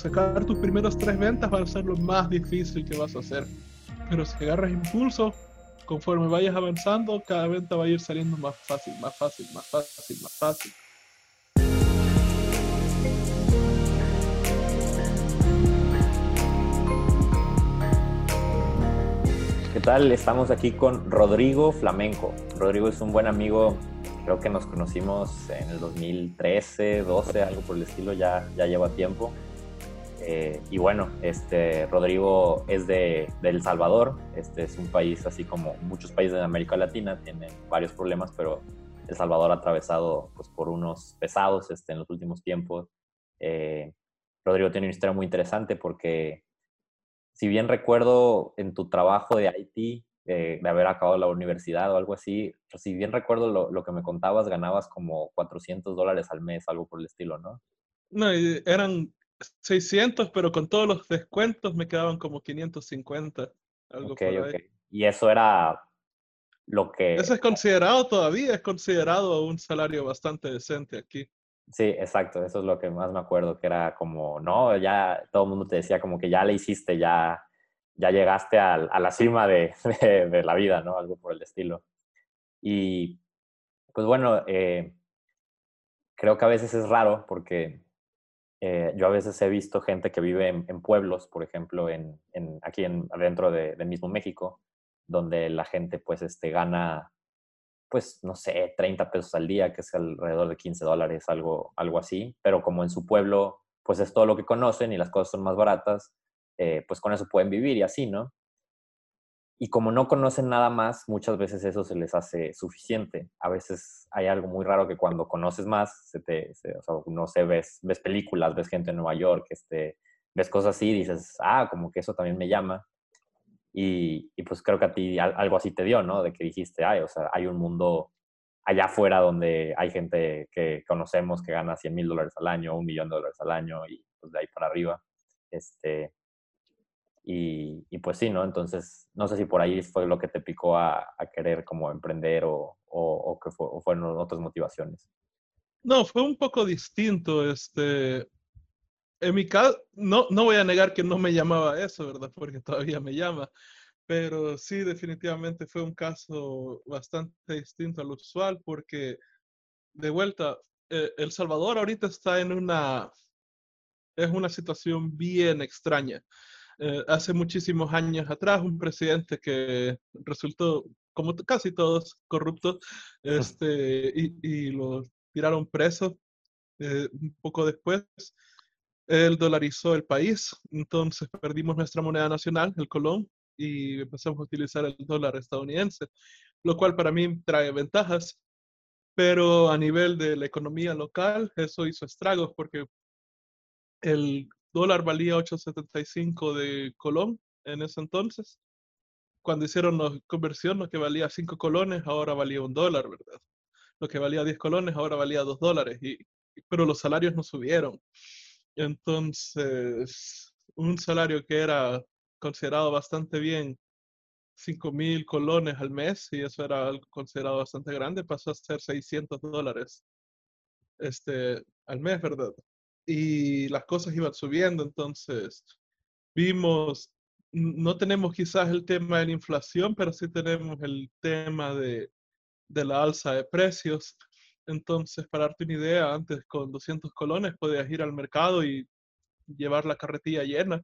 sacar tus primeros tres ventas va a ser lo más difícil que vas a hacer. Pero si agarras impulso, conforme vayas avanzando, cada venta va a ir saliendo más fácil, más fácil, más fácil, más fácil. ¿Qué tal? Estamos aquí con Rodrigo Flamenco. Rodrigo es un buen amigo, creo que nos conocimos en el 2013, 12, algo por el estilo, ya, ya lleva tiempo. Eh, y bueno, este, Rodrigo es de, El Salvador, este es un país así como muchos países de América Latina, tienen varios problemas, pero El Salvador ha atravesado pues, por unos pesados este, en los últimos tiempos. Eh, Rodrigo tiene una historia muy interesante porque si bien recuerdo en tu trabajo de IT, eh, de haber acabado la universidad o algo así, si bien recuerdo lo, lo, que me contabas, ganabas como 400 dólares al mes, algo por el estilo, ¿no? No, eran 600, pero con todos los descuentos me quedaban como 550. Algo okay, por ahí. Y eso era lo que... Eso es considerado todavía, es considerado un salario bastante decente aquí. Sí, exacto, eso es lo que más me acuerdo, que era como, no, ya todo el mundo te decía como que ya le hiciste, ya, ya llegaste a, a la cima de, de, la vida, ¿no? Algo por el estilo. Y pues bueno, eh, creo que a veces es raro porque eh, yo a veces he visto gente que vive en, pueblos, por ejemplo, en, aquí en, adentro de, de, mismo México, donde la gente pues este, gana, pues no sé, 30 pesos al día, que es alrededor de 15 dólares, algo, algo así, pero como en su pueblo pues es todo lo que conocen y las cosas son más baratas, eh, pues con eso pueden vivir y así, ¿no? Y como no conocen nada más, muchas veces eso se les hace suficiente. A veces hay algo muy raro que cuando conoces más, se te, o sea, no sé, ves, ves películas, ves gente en Nueva York, este, ves cosas así, dices, ah, como que eso también me llama. Y, y, pues creo que a ti algo así te dio, ¿no? De que dijiste, ay, o sea, hay un mundo allá afuera donde hay gente que conocemos que gana 100 mil dólares al año, un millón de dólares al año y pues de ahí para arriba. Este, y, pues sí, ¿no? Entonces, no sé si por ahí fue lo que te picó a, querer como emprender o, o, que fue, o fueron otras motivaciones. No, fue un poco distinto. Este, en mi caso, no, no voy a negar que no me llamaba eso, ¿verdad? Porque todavía me llama. Pero sí, definitivamente fue un caso bastante distinto al usual porque, de vuelta, eh, El Salvador ahorita está en una, es una situación bien extraña. Eh, hace muchísimos años atrás, un presidente que resultó, como casi todos, corrupto, este, y, y lo tiraron preso eh, un poco después. Él dolarizó el país, entonces perdimos nuestra moneda nacional, el colón, y empezamos a utilizar el dólar estadounidense, lo cual para mí trae ventajas, pero a nivel de la economía local, eso hizo estragos porque el dólar valía 8.75 de colón en ese entonces. Cuando hicieron la conversión, lo que valía 5 colones, ahora valía un dólar, ¿verdad? Lo que valía 10 colones, ahora valía 2 dólares. Y, pero los salarios no subieron. Entonces, un salario que era considerado bastante bien, 5 mil colones al mes, y eso era considerado bastante grande, pasó a ser 600 dólares este, al mes, ¿verdad? Y las cosas iban subiendo, entonces vimos, no tenemos quizás el tema de la inflación, pero sí tenemos el tema de, de la alza de precios. Entonces, para darte una idea, antes con 200 colones podías ir al mercado y llevar la carretilla llena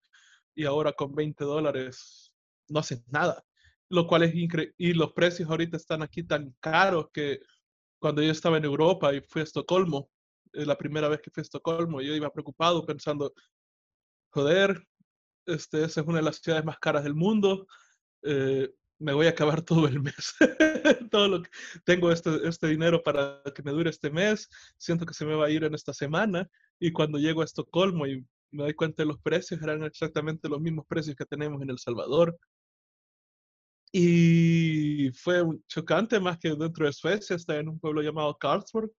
y ahora con 20 dólares no haces nada, lo cual es increíble. Y los precios ahorita están aquí tan caros que cuando yo estaba en Europa y fui a Estocolmo, la primera vez que fui a Estocolmo, yo iba preocupado pensando, joder, este, esa es una de las ciudades más caras del mundo, eh, me voy a acabar todo el mes. todo lo que tengo este, este dinero para que me dure este mes, siento que se me va a ir en esta semana y cuando llego a Estocolmo y me doy cuenta de los precios, eran exactamente los mismos precios que tenemos en El Salvador. Y fue chocante más que dentro de Suecia, está en un pueblo llamado Karlsborg,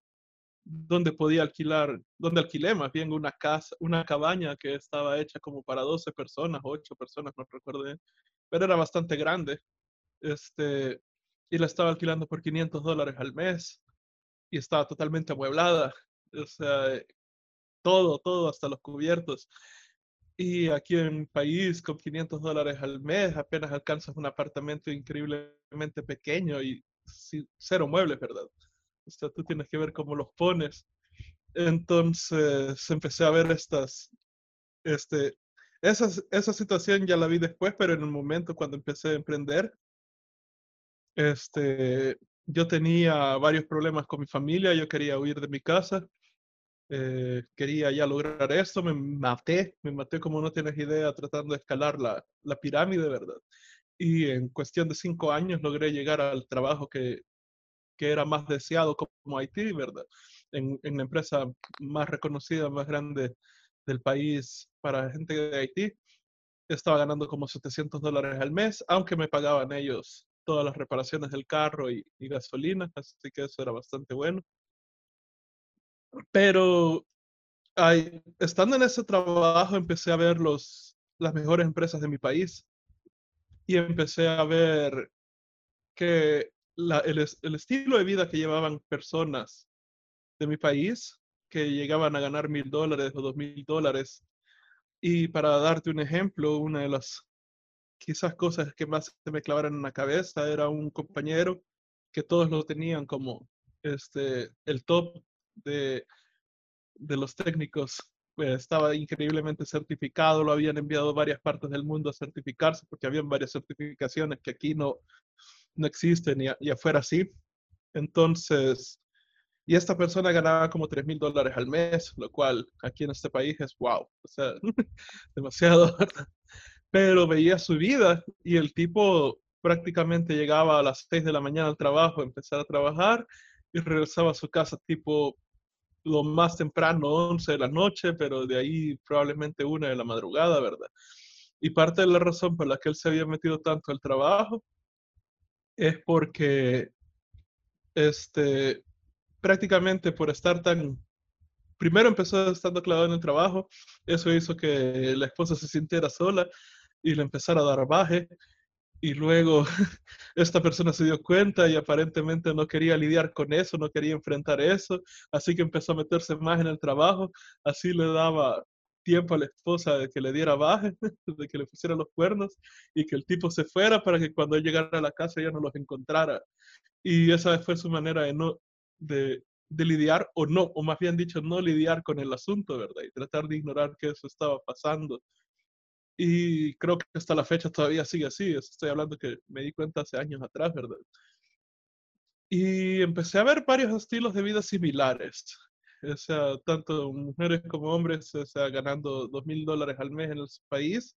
donde podía alquilar, donde alquilé más bien una casa, una cabaña que estaba hecha como para 12 personas, 8 personas, no recuerdo pero era bastante grande. Este, y la estaba alquilando por 500 dólares al mes y estaba totalmente amueblada, o sea, todo, todo, hasta los cubiertos. Y aquí en mi país, con 500 dólares al mes, apenas alcanzas un apartamento increíblemente pequeño y cero muebles, ¿verdad? O sea, tú tienes que ver cómo los pones. Entonces empecé a ver estas, este, esa, esa situación ya la vi después, pero en el momento cuando empecé a emprender, este, yo tenía varios problemas con mi familia, yo quería huir de mi casa, eh, quería ya lograr esto, me maté, me maté como no tienes idea tratando de escalar la, la pirámide, ¿verdad? Y en cuestión de cinco años logré llegar al trabajo que, que era más deseado como Haití, ¿verdad? En, en, la empresa más reconocida, más grande del país para gente de Haití. Estaba ganando como 700 dólares al mes, aunque me pagaban ellos todas las reparaciones del carro y, gasolina, así que eso era bastante bueno. Pero estando en ese trabajo empecé a ver los, las mejores empresas de mi país y empecé a ver que el, estilo de vida que llevaban personas de mi país que llegaban a ganar mil dólares o dos mil dólares. Y para darte un ejemplo, una de las quizás cosas que más se me clavaron en la cabeza era un compañero que todos lo tenían como este, el top de, de los técnicos. Eh, estaba increíblemente certificado, lo habían enviado a varias partes del mundo a certificarse porque habían varias certificaciones que aquí no, no existen y, y afuera sí. Entonces, y esta persona ganaba como 3 mil dólares al mes, lo cual aquí en este país es wow, o sea, demasiado. Pero veía su vida y el tipo prácticamente llegaba a las 6 de la mañana al trabajo, empezar a trabajar y regresaba a su casa tipo lo más temprano, 11 de la noche, pero de ahí probablemente una de la madrugada, ¿verdad? Y parte de la razón por la que él se había metido tanto al trabajo es porque este, prácticamente por estar tan... Primero empezó estando clavado en el trabajo, eso hizo que la esposa se sintiera sola y le empezara a dar baje. Y luego esta persona se dio cuenta y aparentemente no quería lidiar con eso, no quería enfrentar eso, así que empezó a meterse más en el trabajo, así le daba tiempo a la esposa de que le diera baje, de que le pusiera los cuernos y que el tipo se fuera para que cuando él llegara a la casa ya no los encontrara. Y esa fue su manera de no de, de, lidiar o no, o más bien dicho, no lidiar con el asunto, ¿verdad? Y tratar de ignorar que eso estaba pasando. Y creo que hasta la fecha todavía sigue así. Estoy hablando que me di cuenta hace años atrás, ¿verdad? Y empecé a ver varios estilos de vida similares. O sea, tanto mujeres como hombres, o sea, ganando dos mil dólares al mes en el país,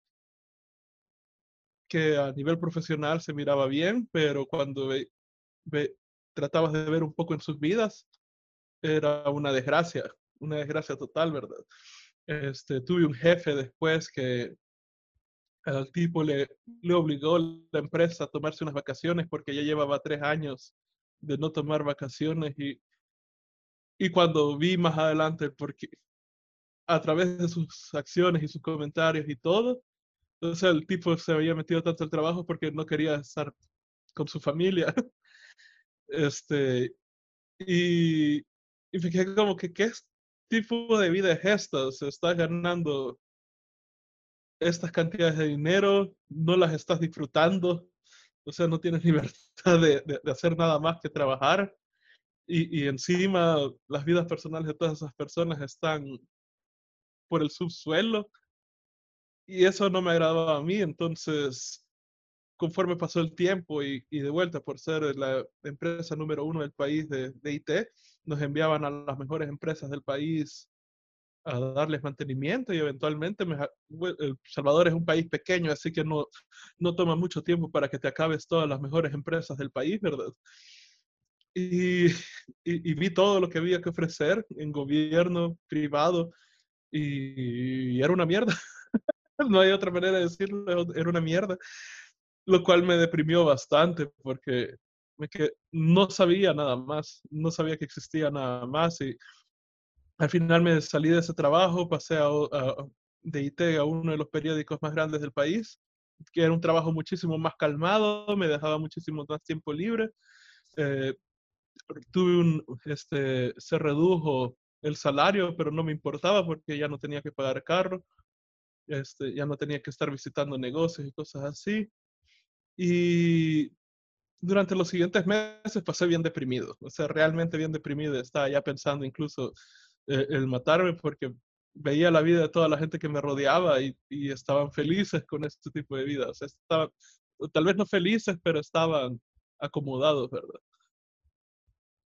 que a nivel profesional se miraba bien, pero cuando ve, ve, tratabas de ver un poco en sus vidas, era una desgracia, una desgracia total, ¿verdad? Este, tuve un jefe después que al tipo le, le obligó la empresa a tomarse unas vacaciones porque ya llevaba tres años de no tomar vacaciones y, y cuando vi más adelante, porque a través de sus acciones y sus comentarios y todo, entonces el tipo se había metido tanto al trabajo porque no quería estar con su familia. Este, y, y me quedé como que, ¿qué tipo de vida es esta? Se está ganando estas cantidades de dinero, no las estás disfrutando, o sea, no tienes libertad de, de, de hacer nada más que trabajar. Y, encima las vidas personales de todas esas personas están por el subsuelo. Y eso no me agradaba a mí, entonces conforme pasó el tiempo y, y, de vuelta por ser la empresa número uno del país de, de, IT, nos enviaban a las mejores empresas del país a darles mantenimiento y eventualmente me, El Salvador es un país pequeño, así que no, no toma mucho tiempo para que te acabes todas las mejores empresas del país, ¿verdad? Y, y, y vi todo lo que había que ofrecer en gobierno, privado, y, y era una mierda. no hay otra manera de decirlo, era una mierda lo cual me deprimió bastante porque que no sabía nada más, no sabía que existía nada más y al final me salí de ese trabajo, pasé a, a, de IT a uno de los periódicos más grandes del país, que era un trabajo muchísimo más calmado, me dejaba muchísimo más tiempo libre. Eh, tuve un, este, se redujo el salario, pero no me importaba porque ya no tenía que pagar carro. este, ya no tenía que estar visitando negocios y cosas así. Y durante los siguientes meses pasé bien deprimido, o sea, realmente bien deprimido. Estaba ya pensando incluso eh, el matarme porque veía la vida de toda la gente que me rodeaba y, y estaban felices con este tipo de vida. O sea, estaban, tal vez no felices, pero estaban acomodados, ¿verdad?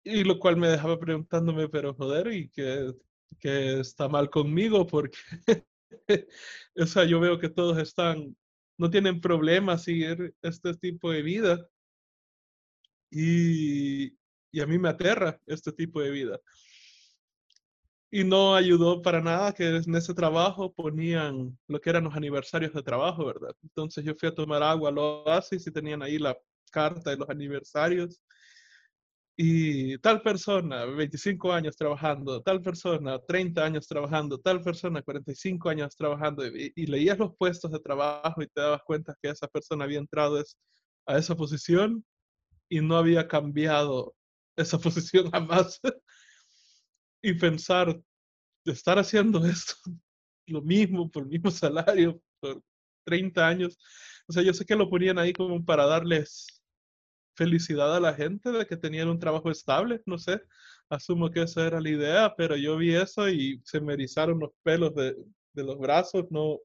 Y lo cual me dejaba preguntándome, pero joder, ¿y qué, qué está mal conmigo? Porque, o sea, yo veo que todos están, no tienen problemas seguir este tipo de vida. Y, y a mí me aterra este tipo de vida y no ayudó para nada que en ese trabajo ponían lo que eran los aniversarios de trabajo, ¿verdad? Entonces yo fui a tomar agua al oasis y tenían ahí la carta de los aniversarios. Y tal persona, 25 años trabajando, tal persona, 30 años trabajando, tal persona, 45 años trabajando, y, y leías los puestos de trabajo y te dabas cuenta que esa persona había entrado a esa posición y no había cambiado esa posición jamás y pensar, estar haciendo esto, lo mismo, por el mismo salario, por 30 años. O sea, yo sé que lo ponían ahí como para darles felicidad a la gente de que tenían un trabajo estable, no sé, asumo que esa era la idea, pero yo vi eso y se me erizaron los pelos de, de los brazos, no,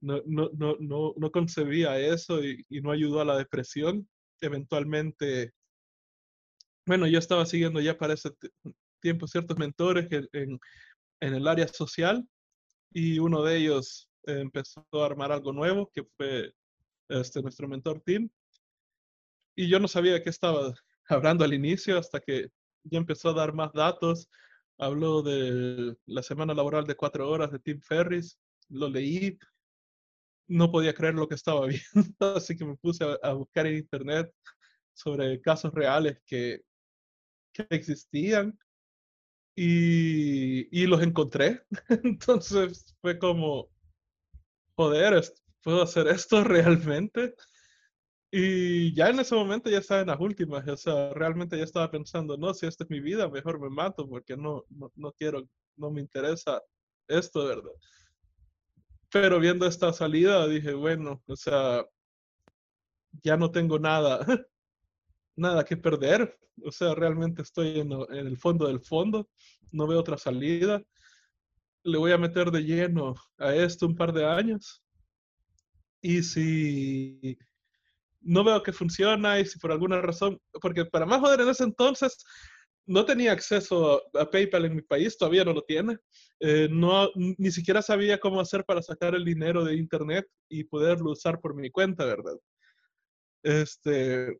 no, no, no, no, no concebía eso y, y, no ayudó a la depresión. Eventualmente, bueno, yo estaba siguiendo ya para ese tiempo ciertos mentores en, en, el área social y uno de ellos eh, empezó a armar algo nuevo que fue este, nuestro mentor Tim. Y yo no sabía de qué estaba hablando al inicio hasta que ya empezó a dar más datos. Habló de la semana laboral de cuatro horas de Tim Ferris. Lo leí. No podía creer lo que estaba viendo, así que me puse a, a buscar en internet sobre casos reales que, que existían y, y los encontré. Entonces fue como, joder, ¿puedo hacer esto realmente? Y ya en ese momento ya estaba en las últimas, o sea, realmente ya estaba pensando, no, si esta es mi vida, mejor me mato porque no, no, no quiero, no me interesa esto, ¿verdad? Pero viendo esta salida dije, bueno, o sea, ya no tengo nada, nada que perder, o sea, realmente estoy en, en el fondo del fondo, no veo otra salida. Le voy a meter de lleno a esto un par de años. Y si no veo que funciona y si por alguna razón, porque para más joder en ese entonces no tenía acceso a, PayPal en mi país, todavía no lo tiene. Eh, no, ni siquiera sabía cómo hacer para sacar el dinero de internet y poderlo usar por mi cuenta, ¿verdad? Este,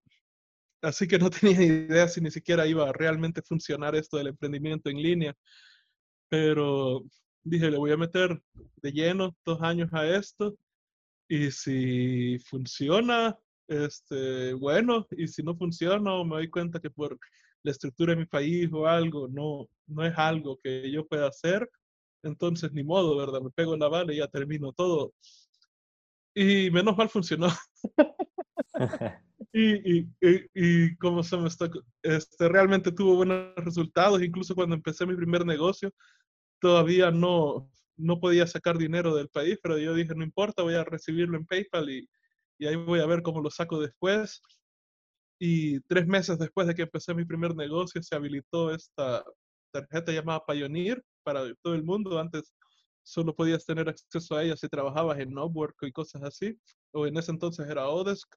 Así que no tenía idea si ni siquiera iba a realmente funcionar esto del emprendimiento en línea. Pero dije, le voy a meter de lleno dos años a esto. Y si funciona, este, bueno, y si no funciona o me doy cuenta que por la estructura de mi país o algo no, no es algo que yo pueda hacer, entonces ni modo, ¿verdad? Me pego la bala y ya termino todo. Y menos mal funcionó. y, y, y, como se me está, este, realmente tuvo buenos resultados, incluso cuando empecé mi primer negocio, todavía no, no podía sacar dinero del país, pero yo dije, no importa, voy a recibirlo en PayPal y, y ahí voy a ver cómo lo saco después. Y tres meses después de que empecé mi primer negocio, se habilitó esta tarjeta llamada Pioneer para todo el mundo. Antes solo podías tener acceso a ella si trabajabas en Upwork y cosas así, o en ese entonces era Odesk.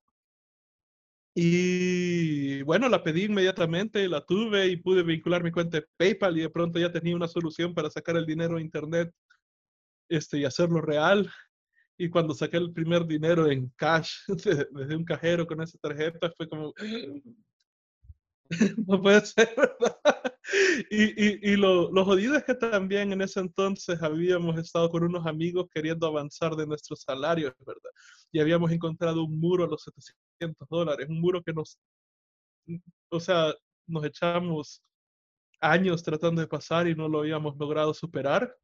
Y bueno, la pedí inmediatamente, la tuve y pude vincular mi cuenta de PayPal y de pronto ya tenía una solución para sacar el dinero de Internet este, y hacerlo real. Y cuando saqué el primer dinero en cash desde un cajero con esa tarjeta, fue como, no puede ser, ¿verdad? Y, y, y lo, lo, jodido es que también en ese entonces habíamos estado con unos amigos queriendo avanzar de nuestros salarios, ¿verdad? Y habíamos encontrado un muro a los 700 dólares, un muro que nos, o sea, nos echamos años tratando de pasar y no lo habíamos logrado superar.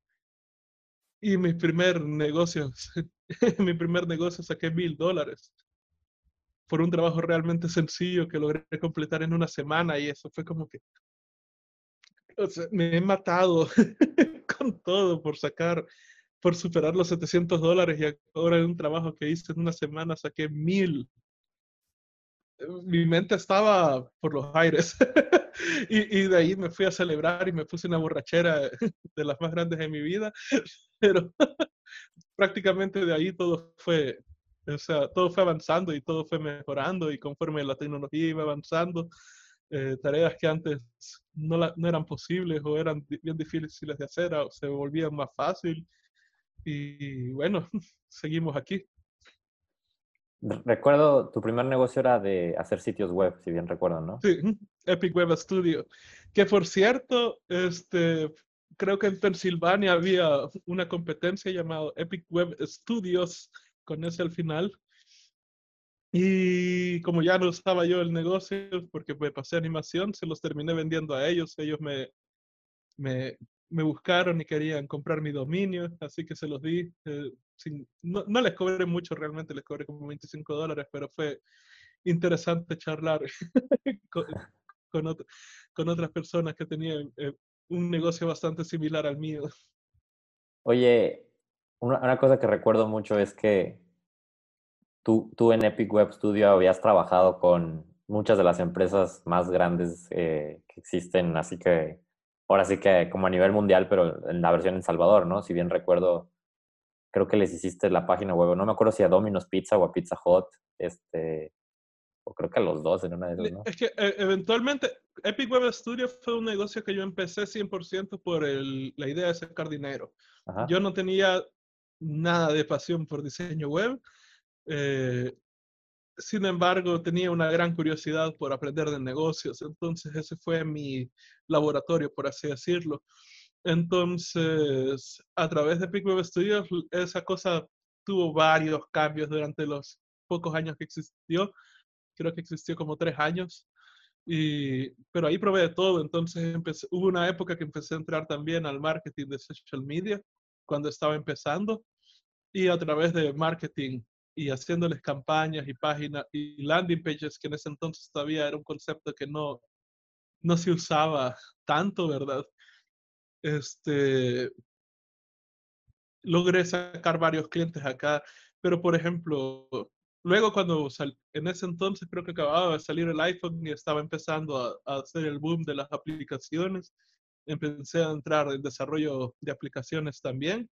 Y mi primer negocio, mi primer negocio saqué mil dólares por un trabajo realmente sencillo que logré completar en una semana y eso fue como que me he matado con todo por sacar por superar los 700 dólares y ahora en un trabajo que hice en una semana saqué mil. Mi mente estaba por los aires y, y, de ahí me fui a celebrar y me puse una borrachera de las más grandes de mi vida, pero prácticamente de ahí todo fue, o sea, todo fue avanzando y todo fue mejorando y conforme la tecnología iba avanzando, eh, tareas que antes no, la, no, eran posibles o eran bien difíciles de hacer, se volvían más fácil y bueno, seguimos aquí. Recuerdo, tu primer negocio era de hacer sitios web, si bien recuerdo, ¿no? Sí, Epic Web Studio. Que por cierto, este, creo que en Pensilvania había una competencia llamada Epic Web Studios, con ese al final. Y como ya no estaba yo el negocio, porque me pasé animación, se los terminé vendiendo a ellos. Ellos me, me, me buscaron y querían comprar mi dominio, así que se los di. Eh, sin, no, no, les cobré mucho, realmente les cobré como 25 dólares, pero fue interesante charlar con, con, con, otras personas que tenían eh, un negocio bastante similar al mío. Oye, una, cosa que recuerdo mucho es que tú, tú en Epic Web Studio habías trabajado con muchas de las empresas más grandes eh, que existen, así que ahora sí que como a nivel mundial, pero en la versión en Salvador, ¿no? Si bien recuerdo, creo que les hiciste la página web, no me acuerdo si a Domino's Pizza o a Pizza Hut, este, o creo que a los dos en una de esas, ¿no? Es que eh, eventualmente Epic Web Studio fue un negocio que yo empecé 100% por el, la idea de sacar dinero. Ajá. Yo no tenía nada de pasión por diseño web. Eh, sin embargo, tenía una gran curiosidad por aprender de negocios, entonces ese fue mi laboratorio, por así decirlo. Entonces, a través de Epic Web Studios, esa cosa tuvo varios cambios durante los pocos años que existió. Creo que existió como tres años. Y, pero ahí probé de todo. Entonces, empecé, hubo una época que empecé a entrar también al marketing de social media cuando estaba empezando. Y a través de marketing y haciéndoles campañas y páginas y landing pages, que en ese entonces todavía era un concepto que no, no se usaba tanto, ¿verdad? Este, logré sacar varios clientes acá, pero por ejemplo, luego cuando sal, en ese entonces creo que acababa de salir el iPhone y estaba empezando a, a hacer el boom de las aplicaciones, empecé a entrar en desarrollo de aplicaciones también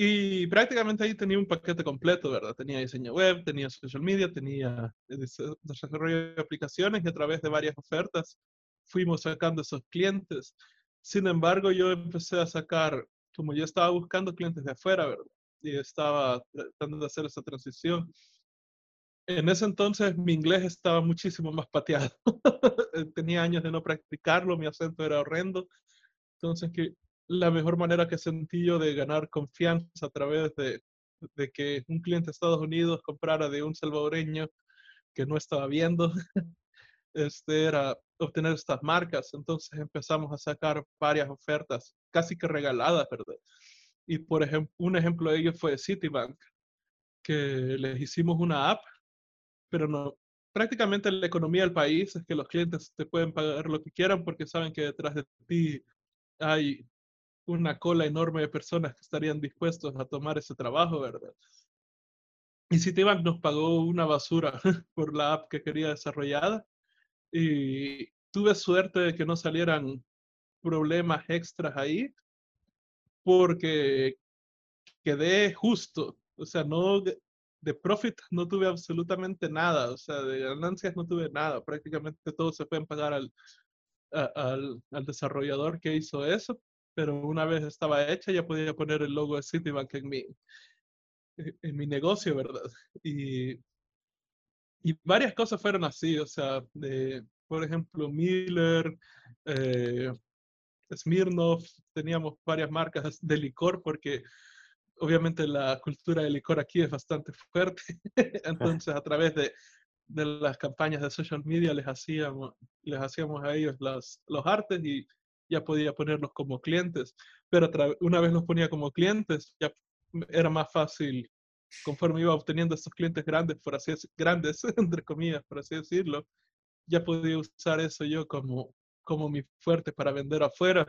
y prácticamente ahí tenía un paquete completo, ¿verdad? Tenía diseño web, tenía social media, tenía desarrollo de aplicaciones y a través de varias ofertas fuimos sacando esos clientes. Sin embargo, yo empecé a sacar, como yo estaba buscando clientes de afuera, ¿verdad? Y estaba tratando de hacer esa transición. En ese entonces mi inglés estaba muchísimo más pateado. tenía años de no practicarlo, mi acento era horrendo. Entonces, que la mejor manera que sentí yo de ganar confianza a través de, de, que un cliente de Estados Unidos comprara de un salvadoreño que no estaba viendo, este era obtener estas marcas. Entonces empezamos a sacar varias ofertas, casi que regaladas, ¿verdad? Y por ejemplo, un ejemplo de ello fue Citibank, que les hicimos una app, pero no, prácticamente la economía del país es que los clientes te pueden pagar lo que quieran porque saben que detrás de ti hay una cola enorme de personas que estarían dispuestos a tomar ese trabajo, ¿verdad? Y Citibank nos pagó una basura por la app que quería desarrollada y tuve suerte de que no salieran problemas extras ahí porque quedé justo, o sea, no de profit no tuve absolutamente nada, o sea, de ganancias no tuve nada, prácticamente todo se pueden pagar al, al, al desarrollador que hizo eso pero una vez estaba hecha ya podía poner el logo de Citibank en mi, en mi negocio, ¿verdad? Y, y varias cosas fueron así, o sea, de, por ejemplo, Miller, eh, Smirnoff, teníamos varias marcas de licor porque obviamente la cultura de licor aquí es bastante fuerte, entonces a través de, de, las campañas de social media les hacíamos, les hacíamos a ellos las, los artes y ya podía ponerlos como clientes, pero una vez los ponía como clientes, ya era más fácil, conforme iba obteniendo estos clientes grandes, por así grandes, entre comillas, por así decirlo, ya podía usar eso yo como, como mi fuerte para vender afuera.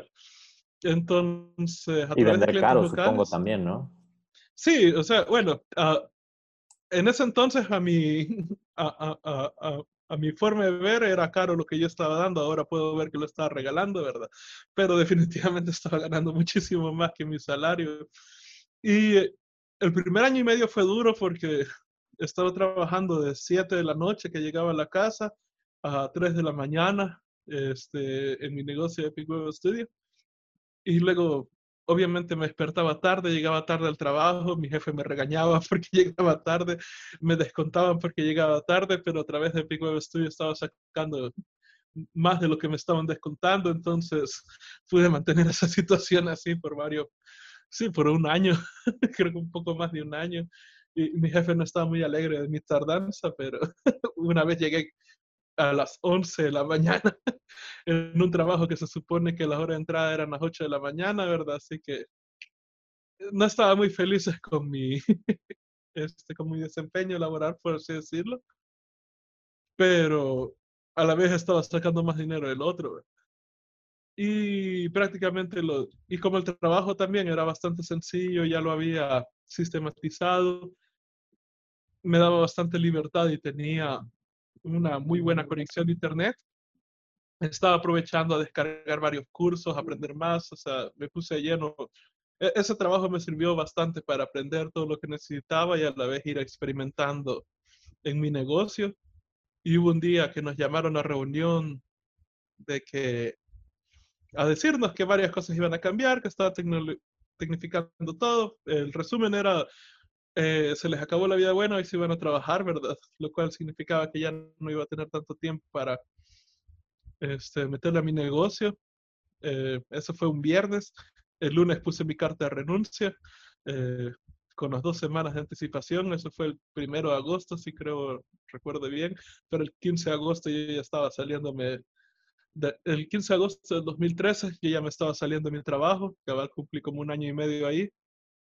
Entonces, a Y través vender caro, supongo también, ¿no? Sí, o sea, bueno, en ese entonces a mi, a, a- a- a- a mi forma de ver era caro lo que yo estaba dando, ahora puedo ver que lo estaba regalando, ¿verdad? Pero definitivamente estaba ganando muchísimo más que mi salario. Y el primer año y medio fue duro porque estaba trabajando de 7 de la noche que llegaba a la casa a 3 de la mañana este, en mi negocio de Epic Web Studio. Y luego, obviamente, me despertaba tarde, llegaba tarde al trabajo, mi jefe me regañaba porque llegaba tarde, me descontaban porque llegaba tarde, pero a través de Epic Web Studio estaba sacando más de lo que me estaban descontando, entonces pude mantener esa situación así por varios, sí, por un año, creo que un poco más de un año. Y mi jefe no estaba muy alegre de mi tardanza, pero una vez llegué a las 11 de la mañana en un trabajo que se supone que la hora de entrada eran las 8 de la mañana, ¿verdad? Así que no estaba muy feliz con mi, este, con mi desempeño laboral, por así decirlo, pero a la vez estaba sacando más dinero del otro. Y prácticamente lo, y como el trabajo también era bastante sencillo, ya lo había sistematizado, me daba bastante libertad y tenía una muy buena conexión de internet. Estaba aprovechando a descargar varios cursos, aprender más, o sea, me puse lleno. E, ese trabajo me sirvió bastante para aprender todo lo que necesitaba y a la vez ir experimentando en mi negocio. Y hubo un día que nos llamaron a reunión de que a decirnos que varias cosas iban a cambiar, que estaba tecnificando todo. El resumen era, eh, se les acabó la vida buena y se iban a trabajar, ¿verdad? Lo cual significaba que ya no iba a tener tanto tiempo para este, meterle a mi negocio. Eh, eso fue un viernes. El lunes puse mi carta de renuncia eh, con las dos semanas de anticipación. Eso fue el primero de agosto, si creo, recuerdo bien. Pero el 15 de agosto yo ya estaba saliéndome. De, el 15 de agosto del 2013 yo ya me estaba saliendo de mi trabajo, que cumplí como un año y medio ahí.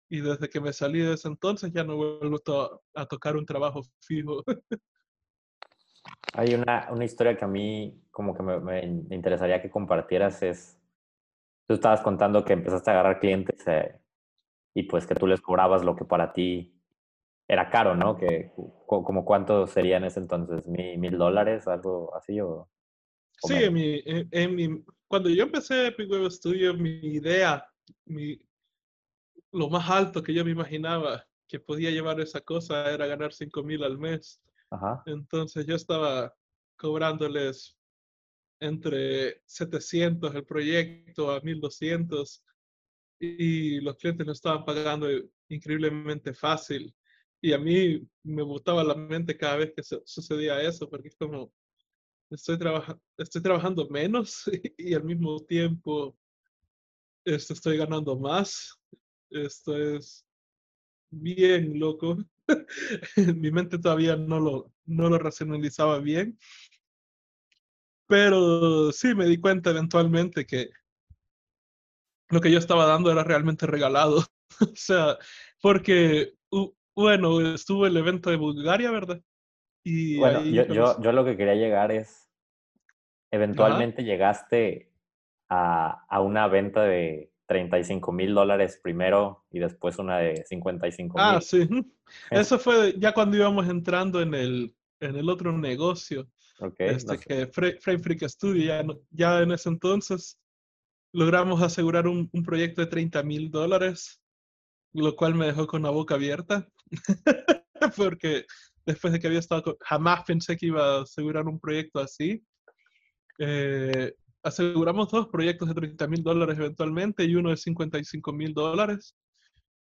Y desde que me salí de ese entonces ya no vuelvo to a tocar un trabajo fijo. Hay una, una, historia que a mí como que me, me, interesaría que compartieras es, tú estabas contando que empezaste a agarrar clientes eh, y pues que tú les cobrabas lo que para ti era caro, ¿no? Que como cuánto sería en ese entonces, mil dólares, algo así o, o Sí, en mi, en, en mi, cuando yo empecé Epic Web Studio, mi idea, mi, lo más alto que yo me imaginaba que podía llevar esa cosa era ganar 5 mil al mes. Ajá. Entonces yo estaba cobrándoles entre 700 el proyecto a 1200 y los clientes lo estaban pagando increíblemente fácil. Y a mí me botaba la mente cada vez que sucedía eso, porque es como, estoy, trabaja estoy trabajando menos y al mismo tiempo esto, estoy ganando más. Esto es bien loco. Mi mente todavía no lo, no lo racionalizaba bien. Pero sí me di cuenta eventualmente que lo que yo estaba dando era realmente regalado. o sea, porque, bueno, estuvo el evento de Bulgaria, ¿verdad? Y bueno, ahí yo, yo, yo, lo que quería llegar es, eventualmente Ajá. llegaste a, a, una venta de 35 mil dólares primero y después una de 55 mil. Ah, sí. Eso fue ya cuando íbamos entrando en el, en el otro negocio. Okay, este, no sé. que Frame Freak Studio, ya, ya en ese entonces logramos asegurar un, un proyecto de 30 mil dólares, lo cual me dejó con la boca abierta, porque después de que había estado, con, jamás pensé que iba a asegurar un proyecto así. Eh, aseguramos dos proyectos de 30 mil dólares eventualmente y uno de 55 mil dólares.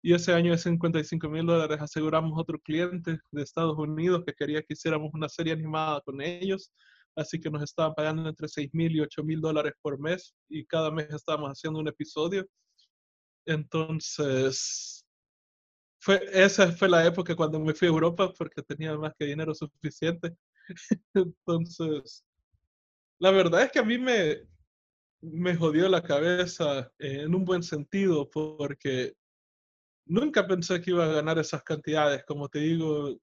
Y ese año de 55 mil dólares aseguramos otro cliente de Estados Unidos que quería que hiciéramos una serie animada con ellos. Así que nos estaban pagando entre 6 mil y 8 mil dólares por mes y cada mes estábamos haciendo un episodio. Entonces, fue, esa fue la época cuando me fui a Europa porque tenía más que dinero suficiente. Entonces, la verdad es que a mí me, me jodió la cabeza en un buen sentido porque nunca pensé que iba a ganar esas cantidades. Como te digo,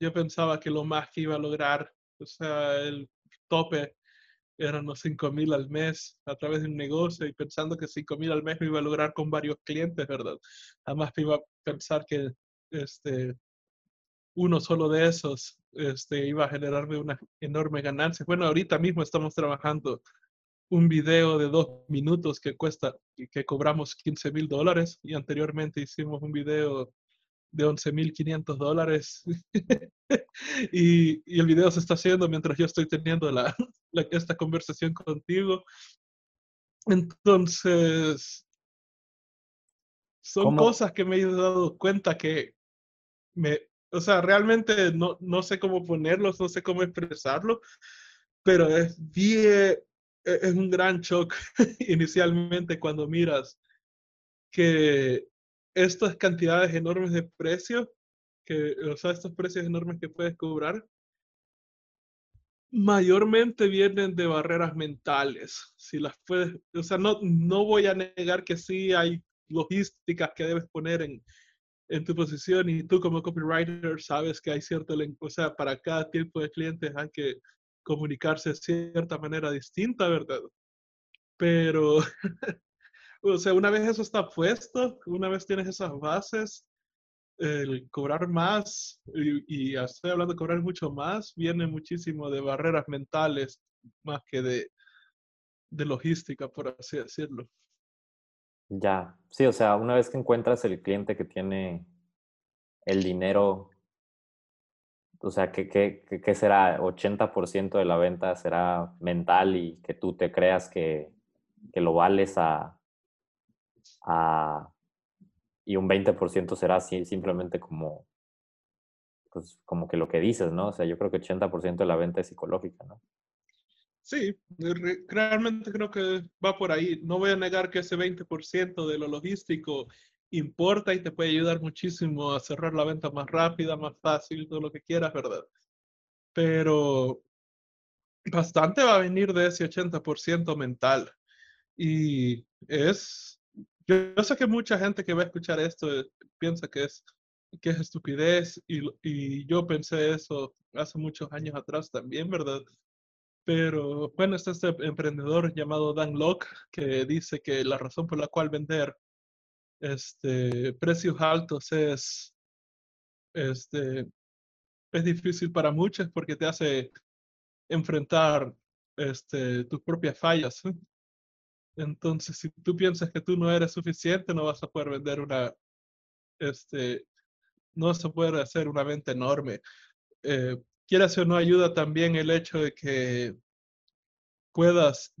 yo pensaba que lo más que iba a lograr, o sea, el tope eran los 5 mil al mes a través de un negocio y pensando que 5 mil al mes me iba a lograr con varios clientes, ¿verdad? Me iba a pensar que este, uno solo de esos este, iba a generarme una enorme ganancia. Bueno, ahorita mismo estamos trabajando un video de dos minutos que cuesta, que cobramos 15 mil dólares y anteriormente hicimos un video de 11.500 dólares y, y, el video se está haciendo mientras yo estoy teniendo la, esta conversación contigo. Entonces, son cosas que me he dado cuenta que me, o sea, realmente no, no sé cómo ponerlos, no sé cómo expresarlo, pero es bien, e, es un gran shock inicialmente cuando miras que estas cantidades enormes de precios, que, o sea, estos precios enormes que puedes cobrar, mayormente vienen de barreras mentales. Si las puedes, o sea, no, no voy a negar que sí hay logísticas que debes poner en, en tu posición y tú como copywriter sabes que hay cierto, o sea, para cada tipo de clientes hay que comunicarse de cierta manera distinta, ¿verdad? Pero, o sea, una vez eso está puesto, una vez tienes esas bases, el cobrar más, y, y estoy hablando de cobrar mucho más, viene muchísimo de barreras mentales más que de, de logística, por así decirlo. Ya, sí, o sea, una vez que encuentras el cliente que tiene el dinero, o sea, ¿qué, qué, qué será? ¿80% de la venta será mental y que tú te creas que, que lo vales a, a, y un 20% será simplemente como, pues, como que lo que dices, ¿no? O sea, yo creo que 80% de la venta es psicológica, ¿no? Sí, realmente creo que va por ahí. No voy a negar que ese 20% de lo logístico importa y te puede ayudar muchísimo a cerrar la venta más rápida, más fácil, todo lo que quieras, ¿verdad? Pero bastante va a venir de ese 80% mental. Y es, yo, sé que mucha gente que va a escuchar esto piensa que es, que es estupidez y, y yo pensé eso hace muchos años atrás también, ¿verdad? Pero bueno, está este emprendedor llamado Dan Locke que dice que la razón por la cual vender este, precios altos es, este, es difícil para muchos porque te hace enfrentar este, tus propias fallas. Entonces, si tú piensas que tú no eres suficiente, no vas a poder vender una, este, no vas a poder hacer una venta enorme. Eh, quieras o no ayuda también el hecho de que puedas,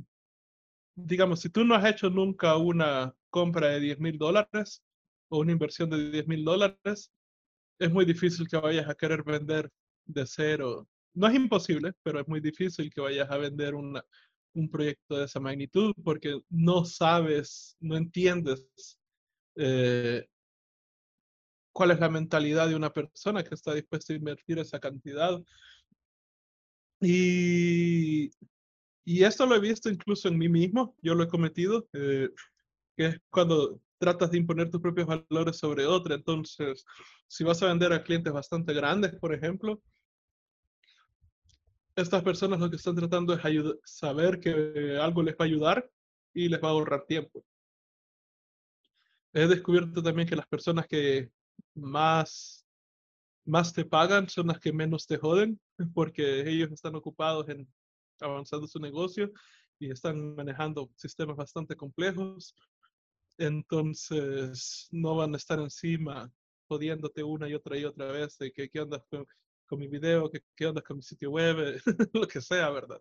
digamos, si tú no has hecho nunca una compra de 10 mil dólares o una inversión de 10 mil dólares, es muy difícil que vayas a querer vender de cero. No es imposible, pero es muy difícil que vayas a vender un proyecto de esa magnitud porque no sabes, no entiendes eh, cuál es la mentalidad de una persona que está dispuesta a invertir esa cantidad. Y, y esto lo he visto incluso en mí mismo, yo lo he cometido, eh, que es cuando tratas de imponer tus propios valores sobre otra. Entonces, si vas a vender a clientes bastante grandes, por ejemplo, estas personas lo que están tratando es saber que algo les va a ayudar y les va a ahorrar tiempo. He descubierto también que las personas que más, más te pagan son las que menos te joden, porque ellos están ocupados en avanzando su negocio y están manejando sistemas bastante complejos. Entonces, no van a estar encima jodiéndote una y otra y otra vez de que qué andas con, con, mi video, que qué andas con mi sitio web, lo que sea, ¿verdad?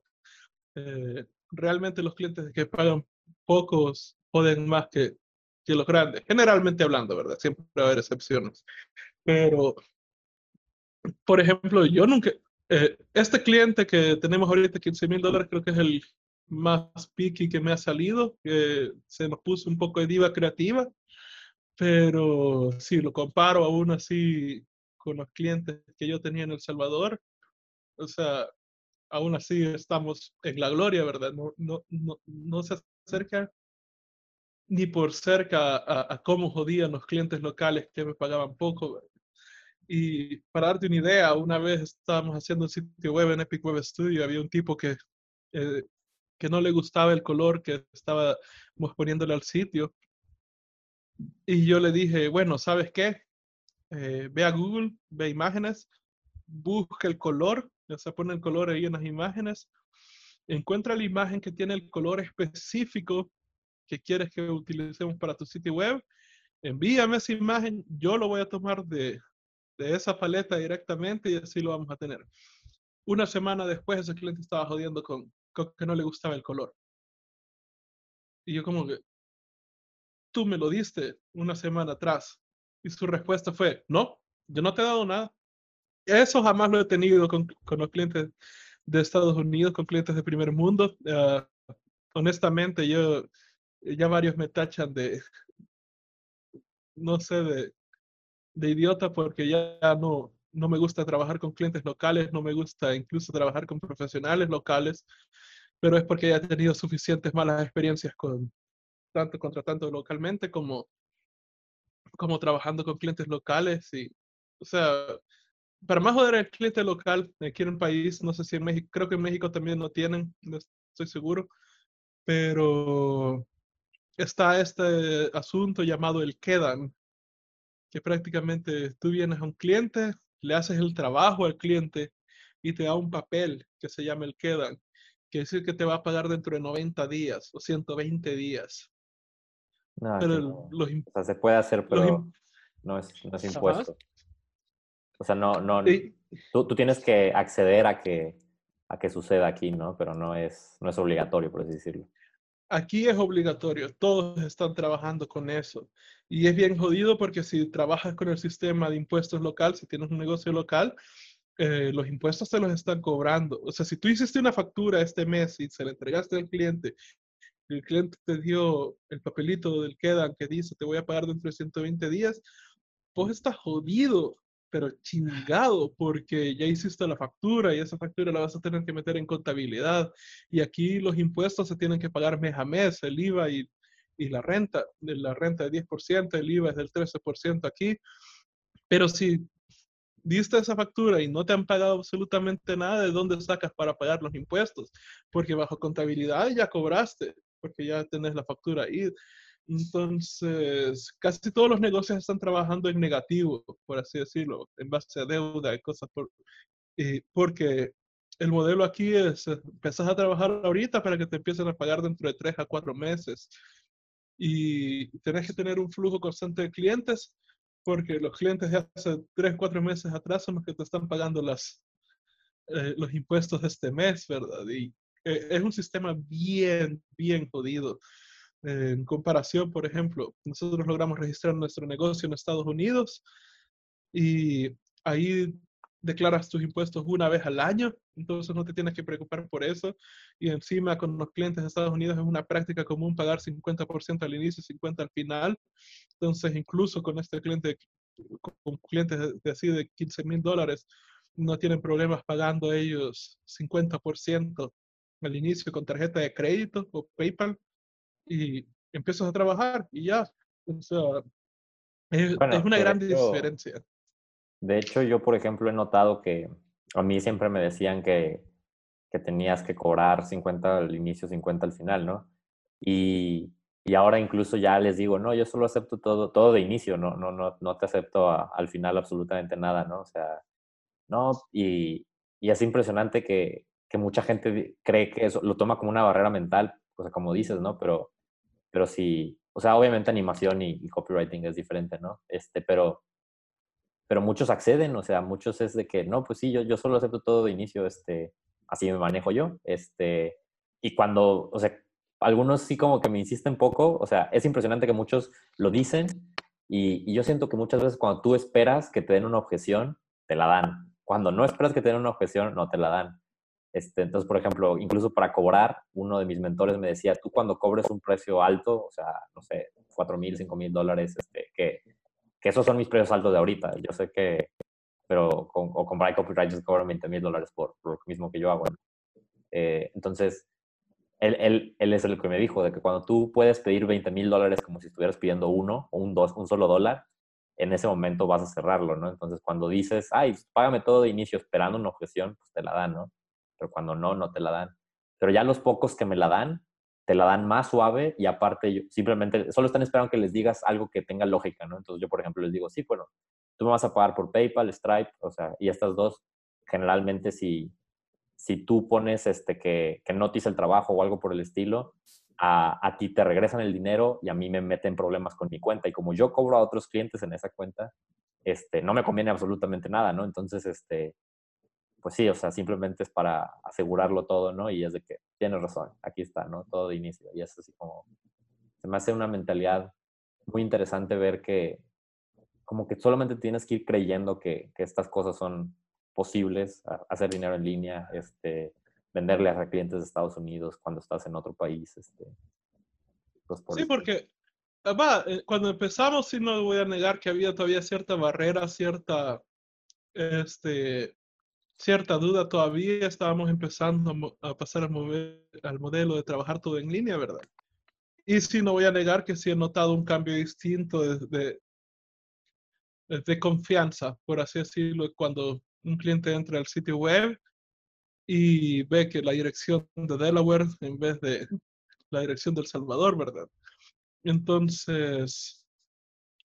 Eh, realmente los clientes que pagan pocos joden más que, que los grandes, generalmente hablando, ¿verdad? Siempre va a haber excepciones. Pero, por ejemplo, yo nunca, eh, este cliente que tenemos ahorita, 15 mil dólares, creo que es el más picky que me ha salido, que se nos puso un poco de diva creativa, pero si lo comparo aún así con los clientes que yo tenía en El Salvador, o sea, aún así estamos en la gloria, ¿verdad? No, no, no, no se acerca ni por cerca a, cómo jodían los clientes locales que me pagaban poco. Y para darte una idea, una vez estábamos haciendo un sitio web en Epic Web Studio, había un tipo que eh, que no le gustaba el color que estábamos poniéndole al sitio. Y yo le dije, bueno, ¿sabes qué? Eh, ve a Google, ve imágenes, busca el color, ya se pone el color ahí en las imágenes, encuentra la imagen que tiene el color específico que quieres que utilicemos para tu sitio web, envíame esa imagen, yo lo voy a tomar de, de esa paleta directamente y así lo vamos a tener. Una semana después ese cliente estaba jodiendo con, con que no le gustaba el color. Y yo como que, tú me lo diste una semana atrás. Y su respuesta fue, no, yo no te he dado nada. Eso jamás lo he tenido con, con los clientes de Estados Unidos, con clientes de primer mundo. Uh, honestamente, yo, ya varios me tachan de, no sé, de, de idiota porque ya no, no me gusta trabajar con clientes locales, no me gusta incluso trabajar con profesionales locales, pero es porque ya he tenido suficientes malas experiencias con tanto contratando localmente como, como trabajando con clientes locales y, o sea, para más joder el cliente local aquí en el país, no sé si en México, creo que en México también no tienen, no estoy seguro, pero está este asunto llamado el quedan, que prácticamente tú vienes a un cliente, le haces el trabajo al cliente y te da un papel que se llama el quedan, que decir que te va a pagar dentro de 90 días o 120 días. No, pero los, o sea, se puede hacer, pero no es, no es impuesto. O sea, no, no, tú, tú, tienes que acceder a que, a que suceda aquí, ¿no? Pero no es, no es obligatorio, por así decirlo. Aquí es obligatorio, todos están trabajando con eso. Y es bien jodido porque si trabajas con el sistema de impuestos local, si tienes un negocio local, eh, los impuestos te los están cobrando. O sea, si tú hiciste una factura este mes y se la entregaste al cliente el cliente te dio el papelito del quedan que dice te voy a pagar dentro de 120 días, vos estás jodido, pero chingado, porque ya hiciste la factura y esa factura la vas a tener que meter en contabilidad. Y aquí los impuestos se tienen que pagar mes a mes, el IVA y, y la renta, la renta de 10%, el IVA es del 13% aquí. Pero si diste esa factura y no te han pagado absolutamente nada, ¿de dónde sacas para pagar los impuestos? Porque bajo contabilidad ya cobraste porque ya tenés la factura ahí. Entonces, casi todos los negocios están trabajando en negativo, por así decirlo, en base a deuda y cosas por, porque el modelo aquí es, empezás a trabajar ahorita para que te empiecen a pagar dentro de tres a cuatro meses. Y tenés que tener un flujo constante de clientes, porque los clientes de hace tres, cuatro meses atrás son los que te están pagando las, eh, los impuestos de este mes, ¿verdad? Y eh, es un sistema bien, bien jodido. En comparación, por ejemplo, nosotros logramos registrar nuestro negocio en Estados Unidos y ahí declaras tus impuestos una vez al año, entonces no te tienes que preocupar por eso. Y encima con los clientes de Estados Unidos es una práctica común pagar 50% al inicio y 50% al final. Entonces incluso con este cliente, con clientes de, así de 15 mil dólares, no tienen problemas pagando ellos 50% al inicio con tarjeta de crédito o PayPal y empiezas a trabajar y ya. O sea, es, una gran diferencia. De hecho, yo, por ejemplo, he notado que a mí siempre me decían que, que tenías que cobrar 50 al inicio, 50 al final, ¿no? Y, y, ahora incluso ya les digo, no, yo solo acepto todo, todo de inicio, no, no, no, no te acepto al final absolutamente nada, ¿no? O sea, no, y, y es impresionante que, que mucha gente cree que eso lo toma como una barrera mental, o sea, como dices, ¿no? Pero, pero sí, o sea, obviamente animación y, copywriting es diferente, ¿no? Este, pero, pero muchos acceden, o sea, muchos es de que, no, pues sí, yo, yo solo acepto todo de inicio, este, así me manejo yo, este, y cuando, o sea, algunos sí como que me insisten poco, o sea, es impresionante que muchos lo dicen y, y yo siento que muchas veces cuando tú esperas que te den una objeción, te la dan. Cuando no esperas que te den una objeción, no te la dan. Este, entonces, por ejemplo, incluso para cobrar, uno de mis mentores me decía, tú cuando cobres un precio alto, o sea, no sé, 4 mil, 5 mil dólares, este, que, que esos son mis precios altos de ahorita. Yo sé que, pero con, o comprar copyright cobran 20 mil dólares por, lo mismo que yo hago. Eh, entonces, él, él, él, es el que me dijo de que cuando tú puedes pedir 20 mil dólares como si estuvieras pidiendo uno o un, dos, un solo dólar, en ese momento vas a cerrarlo, ¿no? Entonces, cuando dices, ay, págame todo de inicio esperando una objeción, pues te la dan, ¿no? Pero cuando no, no te la dan. pero ya los pocos que me la dan, te la dan más suave y aparte yo, simplemente solo están esperando que les digas algo que tenga lógica, ¿no? Entonces yo, por ejemplo, les digo, sí, bueno, tú me vas a pagar por PayPal, Stripe, o sea, y estas dos, generalmente si, si tú pones este, que, que notice el trabajo o algo por el estilo, a, a, ti te regresan el dinero y a mí me meten problemas con mi cuenta. Y como yo cobro a otros clientes en esa cuenta, este, no me conviene absolutamente nada, ¿no? Entonces, este, pues sí, o sea, simplemente es para asegurarlo todo, ¿no? Y es de que tienes razón, aquí está, ¿no? Todo de inicio. Y es así como, se me hace una mentalidad muy interesante ver que como que solamente tienes que ir creyendo que, que estas cosas son posibles, hacer dinero en línea, este, venderle a clientes de Estados Unidos cuando estás en otro país. Este, pues por sí, porque va, eh, cuando empezamos, sí no voy a negar que había todavía cierta barrera, cierta, este, cierta duda todavía. Estábamos empezando a, pasar al, al, modelo de trabajar todo en línea, ¿verdad? Y sí, no voy a negar que sí he notado un cambio distinto de, de, de confianza, por así decirlo, cuando un cliente entra al sitio web y ve que la dirección de Delaware en vez de la dirección del Salvador, ¿verdad? Entonces,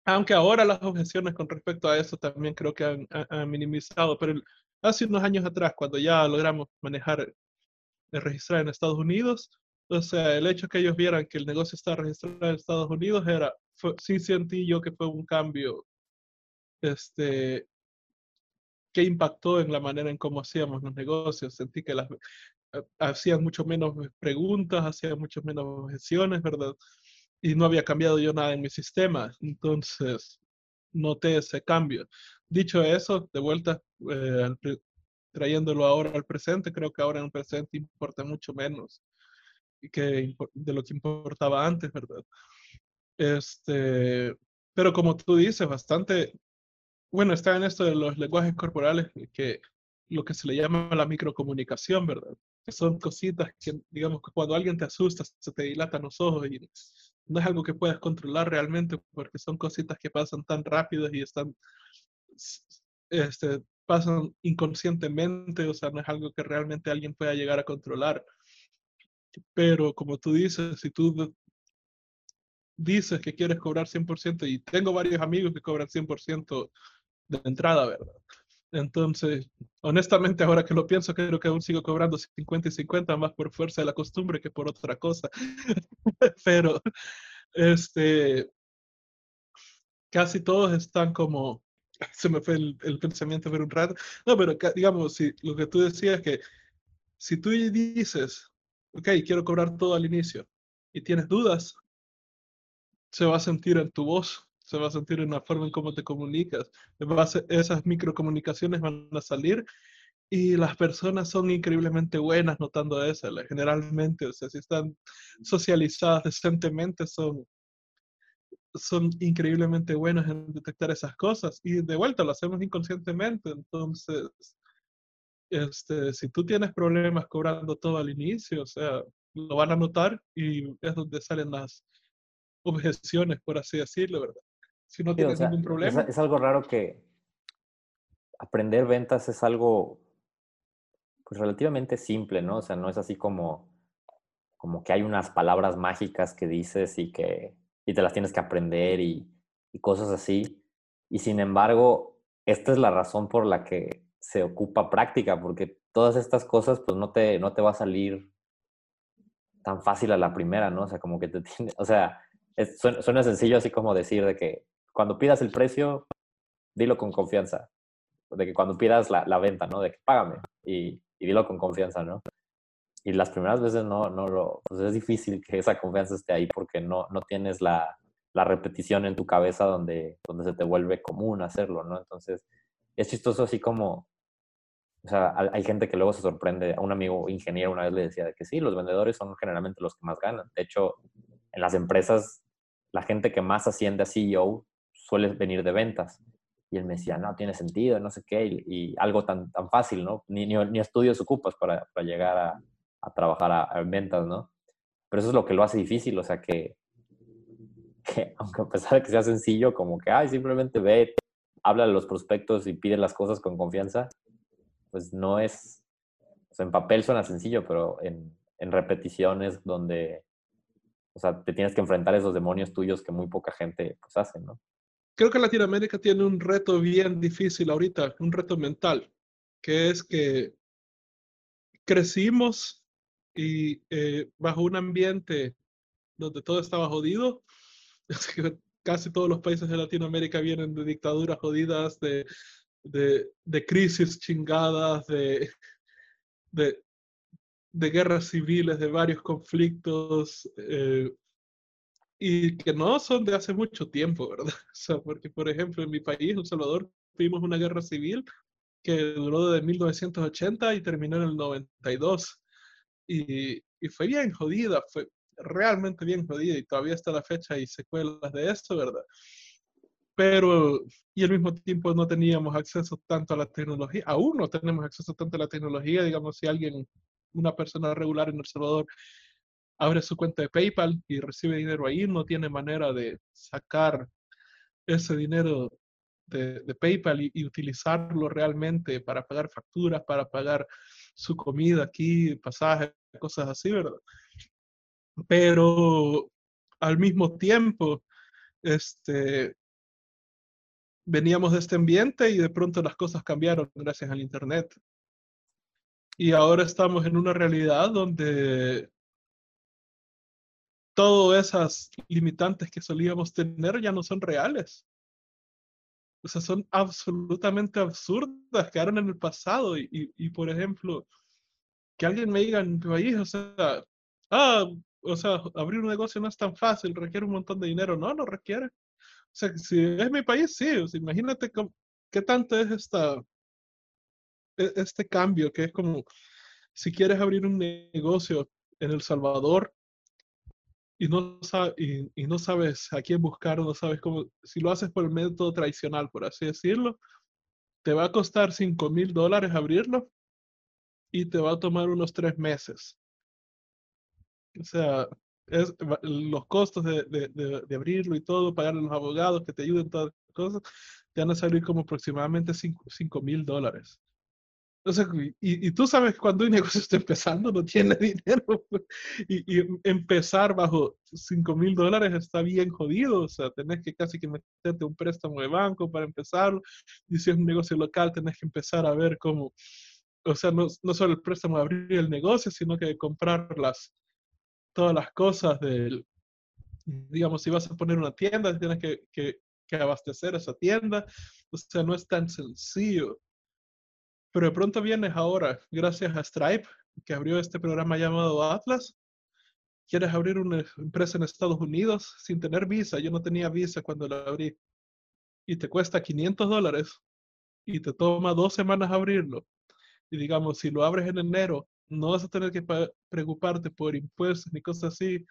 aunque ahora las objeciones con respecto a eso también creo que han, minimizado, pero hace unos años atrás, cuando ya logramos manejar, eh, registrar en Estados Unidos, o sea, el hecho que ellos vieran que el negocio está registrado en Estados Unidos era, sí sentí yo que fue un cambio este, que impactó en la manera en cómo hacíamos los negocios. Sentí que las, eh, hacían mucho menos preguntas, hacían mucho menos objeciones, ¿verdad? y no había cambiado yo nada en mi sistema. Entonces, noté ese cambio. Dicho eso, de vuelta, eh, trayéndolo ahora al presente, creo que ahora en el presente importa mucho menos que de lo que importaba antes, ¿verdad? Este, pero como tú dices, bastante, bueno, está en esto de los lenguajes corporales, que lo que se le llama la microcomunicación, ¿verdad? Que son cositas que, digamos, cuando alguien te asusta, se te dilatan los ojos y no es algo que puedas controlar realmente porque son cositas que pasan tan rápido y están, este, pasan inconscientemente, o sea, no es algo que realmente alguien pueda llegar a controlar. Pero como tú dices, si tú dices que quieres cobrar 100%, y tengo varios amigos que cobran 100% de entrada, ¿verdad? Entonces, honestamente, ahora que lo pienso, creo que aún sigo cobrando 50 y 50 más por fuerza de la costumbre que por otra cosa. Pero, este, casi todos están como, se me fue el, pensamiento por un rato. No, pero digamos, si lo que tú decías que si tú dices, ok, quiero cobrar todo al inicio y tienes dudas, se va a sentir en tu voz se va a sentir en la forma en cómo te comunicas. esas microcomunicaciones van a salir y las personas son increíblemente buenas notando eso. Generalmente, o sea, si están socializadas decentemente, son, son increíblemente buenas en detectar esas cosas. Y de vuelta, lo hacemos inconscientemente. Entonces, este, si tú tienes problemas cobrando todo al inicio, o sea, lo van a notar y es donde salen las objeciones, por así decirlo, ¿verdad? si no tienes ningún problema. Es, algo raro que aprender ventas es algo pues, relativamente simple, ¿no? O sea, no es así como, como que hay unas palabras mágicas que dices y que y te las tienes que aprender y, y cosas así. Y sin embargo, esta es la razón por la que se ocupa práctica, porque todas estas cosas, pues no te, no te va a salir tan fácil a la primera, ¿no? O sea, como que te tiene, o sea, suena, sencillo así como decir de que cuando pidas el precio, dilo con confianza. De que cuando pidas la, la venta, ¿no? De que págame y, y, dilo con confianza, ¿no? Y las primeras veces no, no lo, pues es difícil que esa confianza esté ahí porque no, no tienes la, la repetición en tu cabeza donde, donde se te vuelve común hacerlo, ¿no? Entonces, es chistoso así como, o sea, hay gente que luego se sorprende. A un amigo ingeniero una vez le decía de que sí, los vendedores son generalmente los que más ganan. De hecho, en las empresas, la gente que más asciende a CEO sueles venir de ventas. Y él me decía, no, tiene sentido, no sé qué, y, algo tan, tan fácil, ¿no? Ni, ni, estudios ocupas para, para llegar a, a trabajar a, ventas, ¿no? Pero eso es lo que lo hace difícil, o sea que, que, aunque a pesar de que sea sencillo, como que, ay, simplemente ve, habla a los prospectos y pide las cosas con confianza, pues no es, o sea, en papel suena sencillo, pero en, en repeticiones donde, o sea, te tienes que enfrentar esos demonios tuyos que muy poca gente pues hace, ¿no? Creo que Latinoamérica tiene un reto bien difícil ahorita, un reto mental, que es que crecimos y eh, bajo un ambiente donde todo estaba jodido. Casi todos los países de Latinoamérica vienen de dictaduras jodidas, de, de, de crisis chingadas, de, de, de, guerras civiles, de varios conflictos, eh, y que no son de hace mucho tiempo, ¿verdad? O sea, porque, por ejemplo, en mi país, El Salvador, tuvimos una guerra civil que duró desde 1980 y terminó en el 92. Y, y fue bien jodida, fue realmente bien jodida y todavía está la fecha y secuelas de eso, ¿verdad? Pero, y al mismo tiempo no teníamos acceso tanto a la tecnología, aún no tenemos acceso tanto a la tecnología, digamos, si alguien, una persona regular en El Salvador, abre su cuenta de PayPal y recibe dinero ahí, no tiene manera de sacar ese dinero de, de PayPal y, y, utilizarlo realmente para pagar facturas, para pagar su comida aquí, pasajes, cosas así, ¿verdad? Pero al mismo tiempo, este, veníamos de este ambiente y de pronto las cosas cambiaron gracias al Internet. Y ahora estamos en una realidad donde todas esas limitantes que solíamos tener ya no son reales. O sea, son absolutamente absurdas, quedaron en el pasado. Y, y, y por ejemplo, que alguien me diga en mi país, o sea, ah, o sea, abrir un negocio no es tan fácil, requiere un montón de dinero. No, no requiere. O sea, si es mi país, sí. Imagínate qué tanto es esta, e, este cambio, que es como, si quieres abrir un negocio en El Salvador y no, y, y no sabes a quién buscar, no sabes cómo, si lo haces por el método tradicional, por así decirlo, te va a costar 5 mil dólares abrirlo y te va a tomar unos tres meses. O sea, es, los costos de, de, de, de, abrirlo y todo, pagar a los abogados que te ayuden, todas las cosas, te van a salir como aproximadamente 5 mil dólares. Entonces, y, y, tú sabes que cuando un negocio está empezando no tiene dinero y, y empezar bajo 5 mil dólares está bien jodido, o sea, tenés que casi que meterte un préstamo de banco para empezar y si es un negocio local tenés que empezar a ver cómo, o sea, no solo el préstamo de abrir el negocio, sino que comprar las, todas las cosas del, digamos, si vas a poner una tienda, tienes que, que, que, abastecer esa tienda, o sea, no es tan sencillo. Pero de pronto vienes ahora, gracias a Stripe, que abrió este programa llamado Atlas, quieres abrir una empresa en Estados Unidos sin tener visa, yo no tenía visa cuando la abrí, y te cuesta 500 dólares y te toma dos semanas abrirlo. Y digamos, si lo abres en enero no vas a tener que preocuparte por impuestos ni cosas así.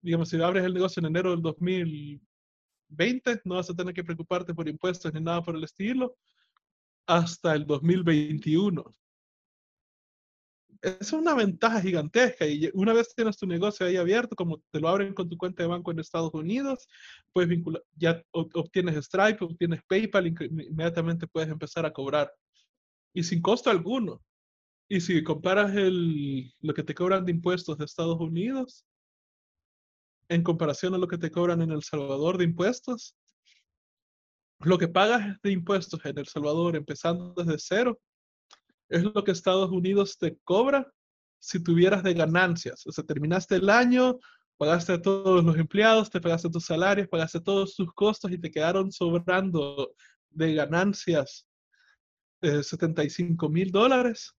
Digamos, si abres el negocio en enero del 2020, no vas a tener que preocuparte por impuestos ni nada por el estilo hasta el 2021. Es una ventaja gigantesca y una vez tienes tu negocio ahí abierto, como te lo abren con tu cuenta de banco en Estados Unidos, puedes vincular, ya obtienes Stripe, obtienes PayPal, inmediatamente puedes empezar a cobrar y sin costo alguno. Y si comparas el, lo que te cobran de impuestos de Estados Unidos en comparación a lo que te cobran en El Salvador de impuestos, lo que pagas de impuestos en El Salvador empezando desde cero es lo que Estados Unidos te cobra si tuvieras de ganancias. O sea, terminaste el año, pagaste a todos los empleados, te pagaste tus salarios, pagaste todos tus costos y te quedaron sobrando de ganancias eh, 75 mil dólares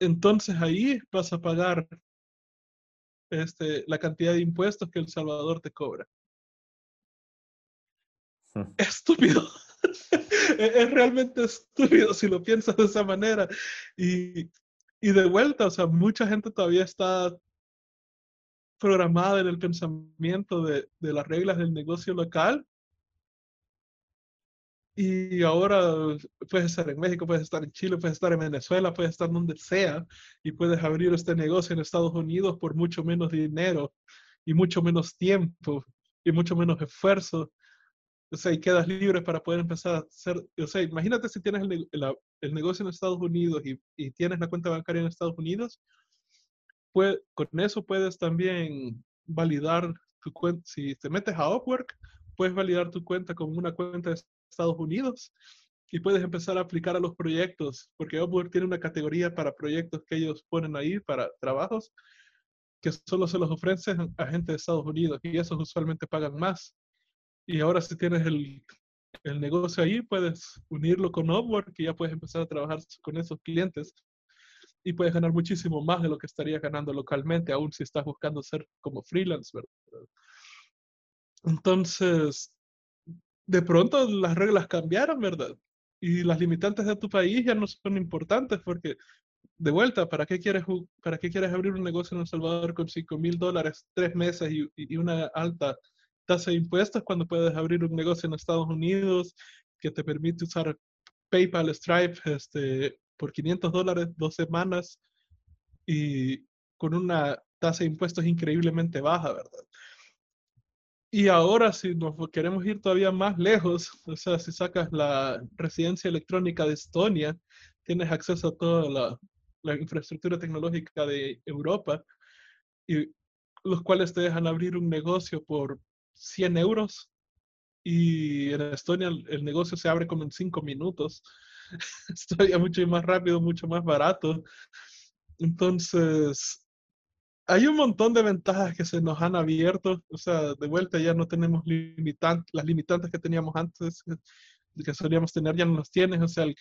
entonces ahí vas a pagar este, la cantidad de impuestos que El Salvador te cobra. Estúpido. es realmente estúpido si lo piensas de esa manera. Y, y de vuelta, o sea, mucha gente todavía está programada en el pensamiento de, de las reglas del negocio local y ahora puedes estar en México, puedes estar en Chile, puedes estar en Venezuela, puedes estar donde sea y puedes abrir este negocio en Estados Unidos por mucho menos dinero y mucho menos tiempo y mucho menos esfuerzo. O sea, y quedas libre para poder empezar a hacer, o sea, imagínate si tienes el, el, el negocio en Estados Unidos y, y, tienes la cuenta bancaria en Estados Unidos con eso puedes también validar tu cuenta. Si te metes a Upwork, puedes validar tu cuenta con una cuenta de Estados Unidos y puedes empezar a aplicar a los proyectos, porque Upwork tiene una categoría para proyectos que ellos ponen ahí, para trabajos, que solo se los ofrecen a gente de Estados Unidos y esos usualmente pagan más. Y ahora si tienes el, el negocio ahí, puedes unirlo con Upwork y ya puedes empezar a trabajar con esos clientes y puedes ganar muchísimo más de lo que estarías ganando localmente, aún si estás buscando ser como freelance, ¿verdad? Entonces, de pronto las reglas cambiaron, ¿verdad? Y las limitantes de tu país ya no son importantes porque, de vuelta, ¿para qué quieres, para qué quieres abrir un negocio en El Salvador con 5 mil dólares, tres meses y, y una alta tasa de impuestos cuando puedes abrir un negocio en Estados Unidos que te permite usar PayPal, Stripe, este, por 500 dólares dos semanas y con una tasa de impuestos increíblemente baja, ¿verdad? Y ahora si nos queremos ir todavía más lejos, o sea, si sacas la residencia electrónica de Estonia, tienes acceso a toda la, la infraestructura tecnológica de Europa, y los cuales te dejan abrir un negocio por 100 euros y en Estonia el, negocio se abre como en 5 minutos. es todavía mucho más rápido, mucho más barato. Entonces, hay un montón de ventajas que se nos han abierto. O sea, de vuelta ya no tenemos limitantes, las limitantes que teníamos antes, que solíamos tener, ya no las tienes. O sea, el,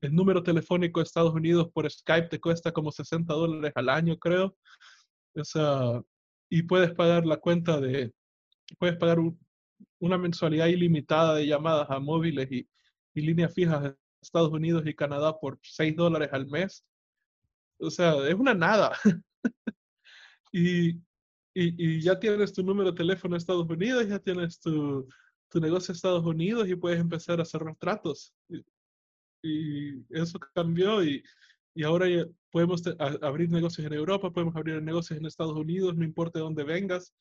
el, número telefónico de Estados Unidos por Skype te cuesta como 60 dólares al año, creo. O sea, y puedes pagar la cuenta de, puedes pagar una mensualidad ilimitada de llamadas a móviles y, y líneas fijas de Estados Unidos y Canadá por 6 dólares al mes. O sea, es una nada. y, y, y, ya tienes tu número de teléfono en Estados Unidos, ya tienes tu, tu negocio en Estados Unidos y puedes empezar a cerrar tratos. Y, y eso cambió y, y ahora podemos abrir negocios en Europa, podemos abrir negocios en Estados Unidos, no importa de dónde vengas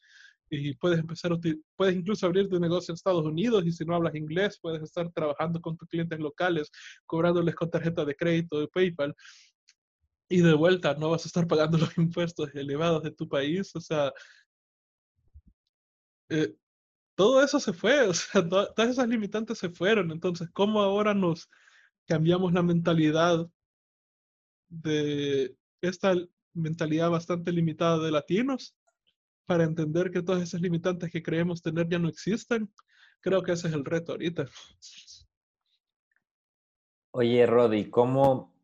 y puedes empezar a puedes incluso abrir tu negocio en Estados Unidos y si no hablas inglés puedes estar trabajando con tus clientes locales, cobrándoles con tarjeta de crédito de PayPal y de vuelta no vas a estar pagando los impuestos elevados de tu país, o sea, eh, todo eso se fue, o sea, todas esas limitantes se fueron, entonces, ¿cómo ahora nos cambiamos la mentalidad de esta mentalidad bastante limitada de latinos para entender que todas esas limitantes que creemos tener ya no existen. Creo que ese es el reto ahorita. Oye, Rodi, ¿cómo,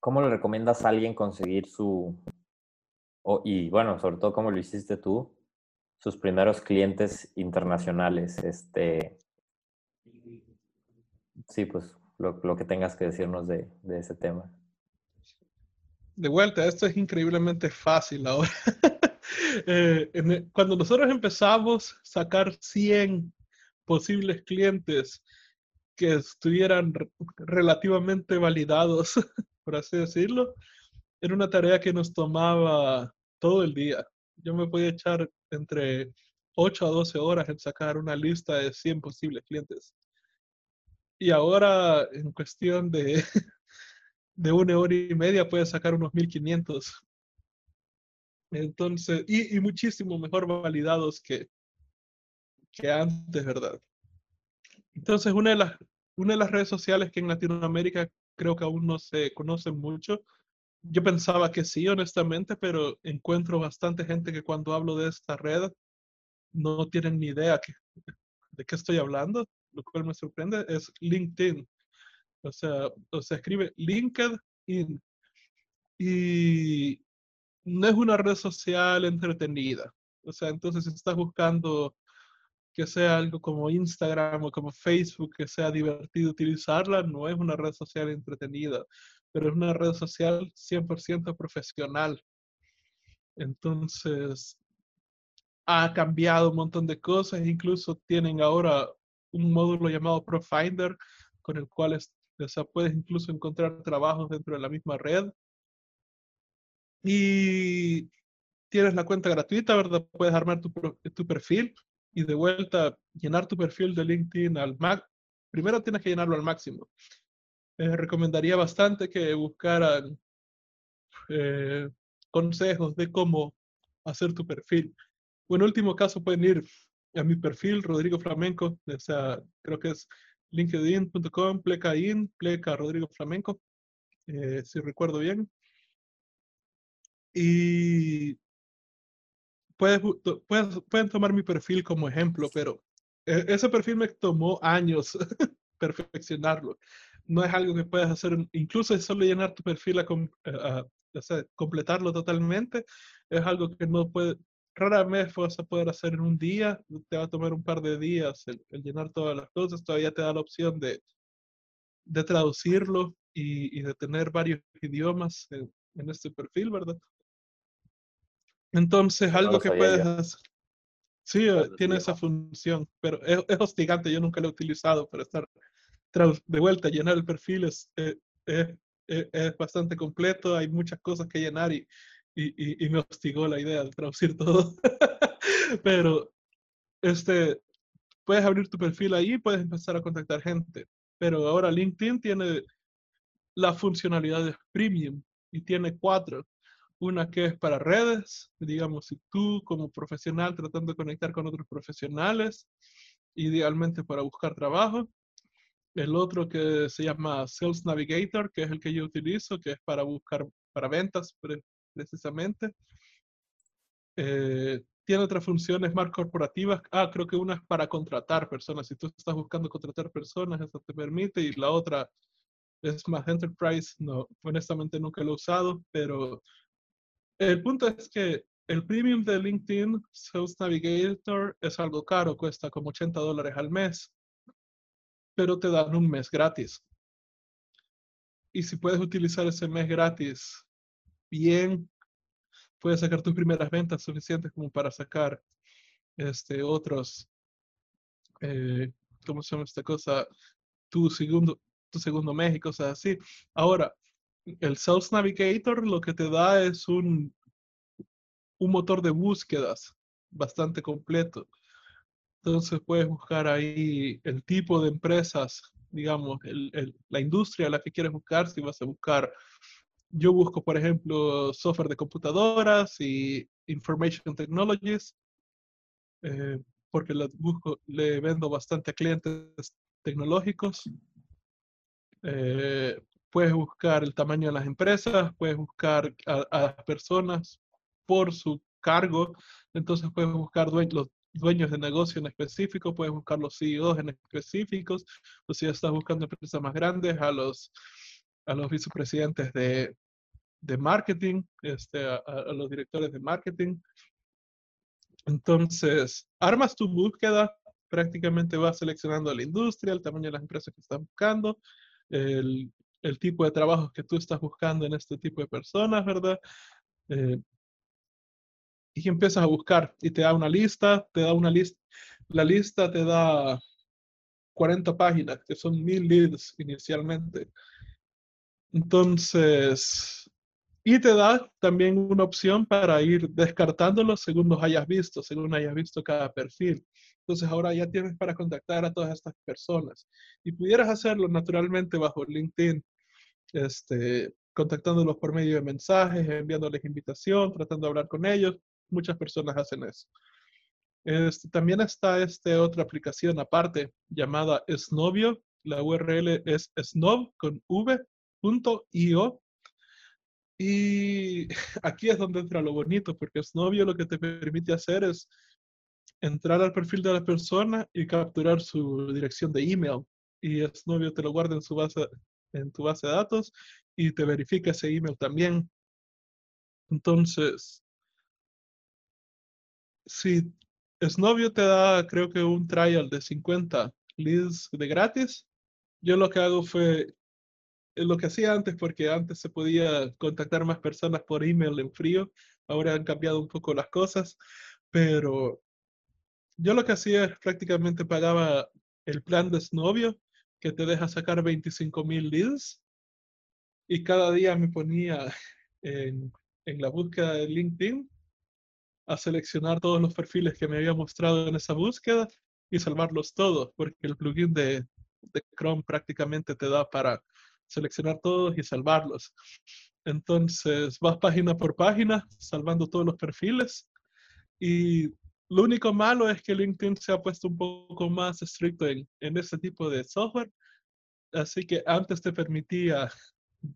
cómo le recomiendas a alguien conseguir su, y bueno, sobre todo cómo lo hiciste tú, sus primeros clientes internacionales? Este, sí, pues lo, lo que tengas que decirnos de, de ese tema. De vuelta, esto es increíblemente fácil ahora. Eh, e, cuando nosotros empezamos a sacar 100 posibles clientes que estuvieran relativamente validados, por así decirlo, era una tarea que nos tomaba todo el día. Yo me podía echar entre 8 a 12 horas en sacar una lista de 100 posibles clientes. Y ahora, en cuestión de, de una hora y media, puedes sacar unos 1500 entonces, y, muchísimo mejor validados que, que antes, ¿verdad? Entonces, una de, las, una de las redes sociales que en Latinoamérica creo que aún no se conocen mucho, yo pensaba que sí, honestamente, pero encuentro bastante gente que cuando hablo de esta red no tienen ni idea de qué estoy hablando, lo cual me sorprende, es LinkedIn. O sea, o se escribe LinkedIn. Y no es una red social entretenida. O sea, entonces si estás buscando que sea algo como Instagram o como Facebook, que sea divertido utilizarla, no es una red social entretenida, pero es una red social 100% profesional. Entonces, ha cambiado un montón de cosas, incluso tienen ahora un módulo llamado Profinder, con el cual puedes incluso encontrar trabajos dentro de la misma red y tienes la cuenta gratuita, ¿verdad? Puedes armar tu, tu perfil y de vuelta llenar tu perfil de LinkedIn al Mac. Primero tienes que llenarlo al máximo. Eh, recomendaría bastante que buscaran eh, consejos de cómo hacer tu perfil. O en último caso pueden ir a mi perfil, Rodrigo Flamenco, o sea, creo que es linkedin.com, pleca in, pleca Rodrigo Flamenco, eh, si recuerdo bien. Y pueden tomar mi perfil como ejemplo, pero e, ese perfil me tomó años perfeccionarlo. No es algo que puedas hacer, incluso es solo llenar tu perfil a, completarlo totalmente, es algo que no puede, rara vez vas a poder hacer en un día, te va a tomar un par de días el, llenar todas las cosas, todavía te da la opción de, de traducirlo y, de tener varios idiomas en, en este perfil, ¿verdad? Entonces, algo que puedes hacer. Sí, eh, tiene esa función, pero es, hostigante. Yo nunca lo he utilizado para estar de vuelta, llenar el perfil es, eh, es, bastante completo. Hay muchas cosas que llenar y, y, y, me hostigó la idea de traducir todo. pero este, puedes abrir tu perfil ahí puedes empezar a contactar gente. Pero ahora LinkedIn tiene la funcionalidad de premium y tiene cuatro. Una que es para redes, digamos, si tú como profesional tratando de conectar con otros profesionales, idealmente para buscar trabajo. El otro que se llama Sales Navigator, que es el que yo utilizo, que es para buscar, para ventas precisamente. Eh, tiene otras funciones más corporativas. Ah, creo que una es para contratar personas. Si tú estás buscando contratar personas, eso te permite. Y la otra es más enterprise. No, honestamente nunca lo he usado, pero el punto es que el premium de LinkedIn Sales Navigator es algo caro, cuesta como 80 dólares al mes, pero te dan un mes gratis. Y si puedes utilizar ese mes gratis bien, puedes sacar tus primeras ventas suficientes como para sacar este, otros, eh, ¿cómo se llama esta cosa? Tu segundo, tu segundo mes y cosas así. Ahora, el Sales Navigator lo que te da es un, un motor de búsquedas bastante completo. Entonces puedes buscar ahí el tipo de empresas, digamos, la industria a la que quieres buscar. Si vas a buscar, yo busco, por ejemplo, software de computadoras y information technologies, eh, porque le vendo bastante a clientes tecnológicos. Eh, puedes buscar el tamaño de las empresas, puedes buscar a, las personas por su cargo, entonces puedes buscar los dueños de negocio en específico, puedes buscar los CEOs en específicos, o si estás buscando empresas más grandes, a los, a los vicepresidentes de, de marketing, este, a, a, los directores de marketing. Entonces, armas tu búsqueda, prácticamente vas seleccionando la industria, el tamaño de las empresas que estás buscando, el, el tipo de trabajos que tú estás buscando en este tipo de personas, ¿verdad? Eh, y empiezas a buscar y te da una lista, te da una lista, la lista te da 40 páginas, que son mil leads inicialmente. Entonces, y te da también una opción para ir descartándolos según los hayas visto, según hayas visto cada perfil. Entonces ahora ya tienes para contactar a todas estas personas. Y pudieras hacerlo naturalmente bajo LinkedIn este, contactándolos por medio de mensajes, enviándoles invitación, tratando de hablar con ellos. Muchas personas hacen eso. Este, también está esta otra aplicación aparte llamada Snovio. La URL es snob con v.io. Y aquí es donde entra lo bonito, porque Snovio lo que te permite hacer es entrar al perfil de la persona y capturar su dirección de email. Y Snovio te lo guarda en su base en tu base de datos y te verifica ese email también. Entonces, si Snovio te da, creo que un trial de 50 leads de gratis, yo lo que hago fue lo que hacía antes, porque antes se podía contactar más personas por email en frío, ahora han cambiado un poco las cosas, pero yo lo que hacía es prácticamente pagaba el plan de Snovio que te deja sacar 25 mil leads y cada día me ponía en, en, la búsqueda de LinkedIn a seleccionar todos los perfiles que me había mostrado en esa búsqueda y salvarlos todos, porque el plugin de, de Chrome prácticamente te da para seleccionar todos y salvarlos. Entonces vas página por página, salvando todos los perfiles. Y lo único malo es que LinkedIn se ha puesto un poco más estricto en, en ese tipo de software. Así que antes te permitía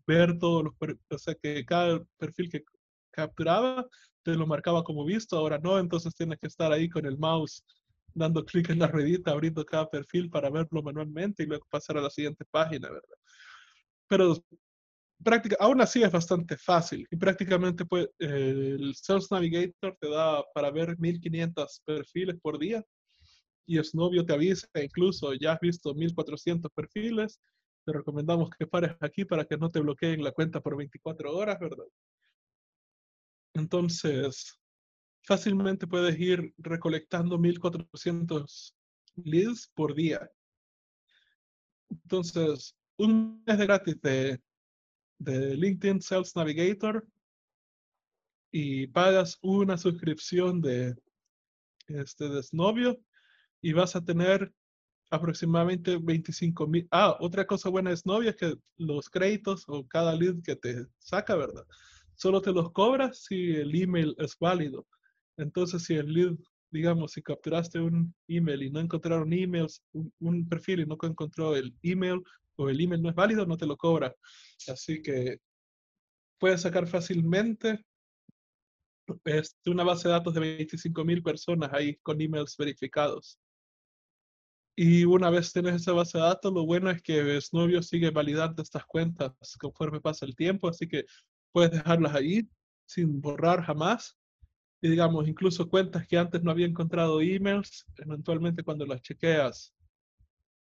ver todos los, o sea, que cada perfil que capturaba te lo marcaba como visto, ahora no, entonces tienes que estar ahí con el mouse dando clic en la ruedita, abriendo cada perfil para verlo manualmente y luego pasar a la siguiente página, ¿verdad? Pero práctica, aún así es bastante fácil y prácticamente pues, el Sales Navigator te da para ver 1500 perfiles por día y Snowvio te avisa, incluso ya has visto 1400 perfiles, te recomendamos que pares aquí para que no te bloqueen la cuenta por 24 horas, ¿verdad? Entonces, fácilmente puedes ir recolectando 1400 leads por día. Entonces, un mes de gratis de, de LinkedIn Sales Navigator y pagas una suscripción de este desnovio y vas a tener aproximadamente 25 mil. Ah, otra cosa buena de Snobio es que los créditos o cada lead que te saca, ¿verdad? Solo te los cobras si el email es válido. Entonces, si el lead, digamos, si capturaste un email y no encontraron emails, un, perfil y no encontró el email o el email no es válido, no te lo cobra. Así que puedes sacar fácilmente este, una base de datos de 25 mil personas ahí con emails verificados. Y una vez tienes esa base de datos, lo bueno es que Snovio sigue validando estas cuentas conforme pasa el tiempo, así que puedes dejarlas ahí sin borrar jamás y digamos, incluso cuentas que antes no había encontrado emails, eventualmente cuando las chequeas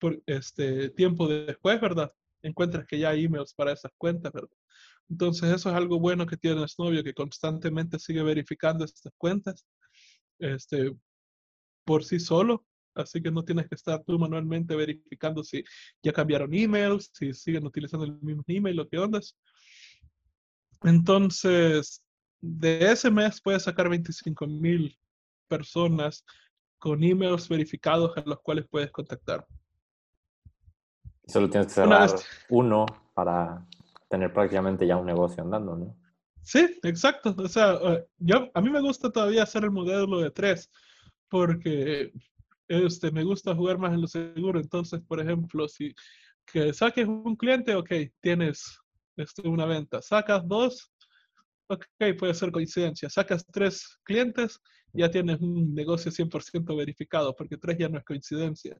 por este tiempo después, ¿verdad? Encuentras que ya hay emails para esas cuentas, ¿verdad? Entonces eso es algo bueno que tiene Snowview, que constantemente sigue verificando estas cuentas este, por sí solo, así que no tienes que estar tú manualmente verificando si ya cambiaron emails, si siguen utilizando el mismo email o qué ondas. Entonces, de ese mes puedes sacar 25 mil personas con emails verificados a los cuales puedes contactar. Solo tienes que cerrar uno para tener prácticamente ya un negocio andando, ¿no? Sí, exacto. O sea, eh, yo, a mí me gusta todavía hacer el modelo de tres porque este, me gusta jugar más en lo seguro. Entonces, por ejemplo, si que saques un cliente, ok, tienes este, una venta. Sacas dos, ok, puede ser coincidencia. Sacas tres clientes, ya tienes un negocio 100% verificado, porque tres ya no es coincidencia.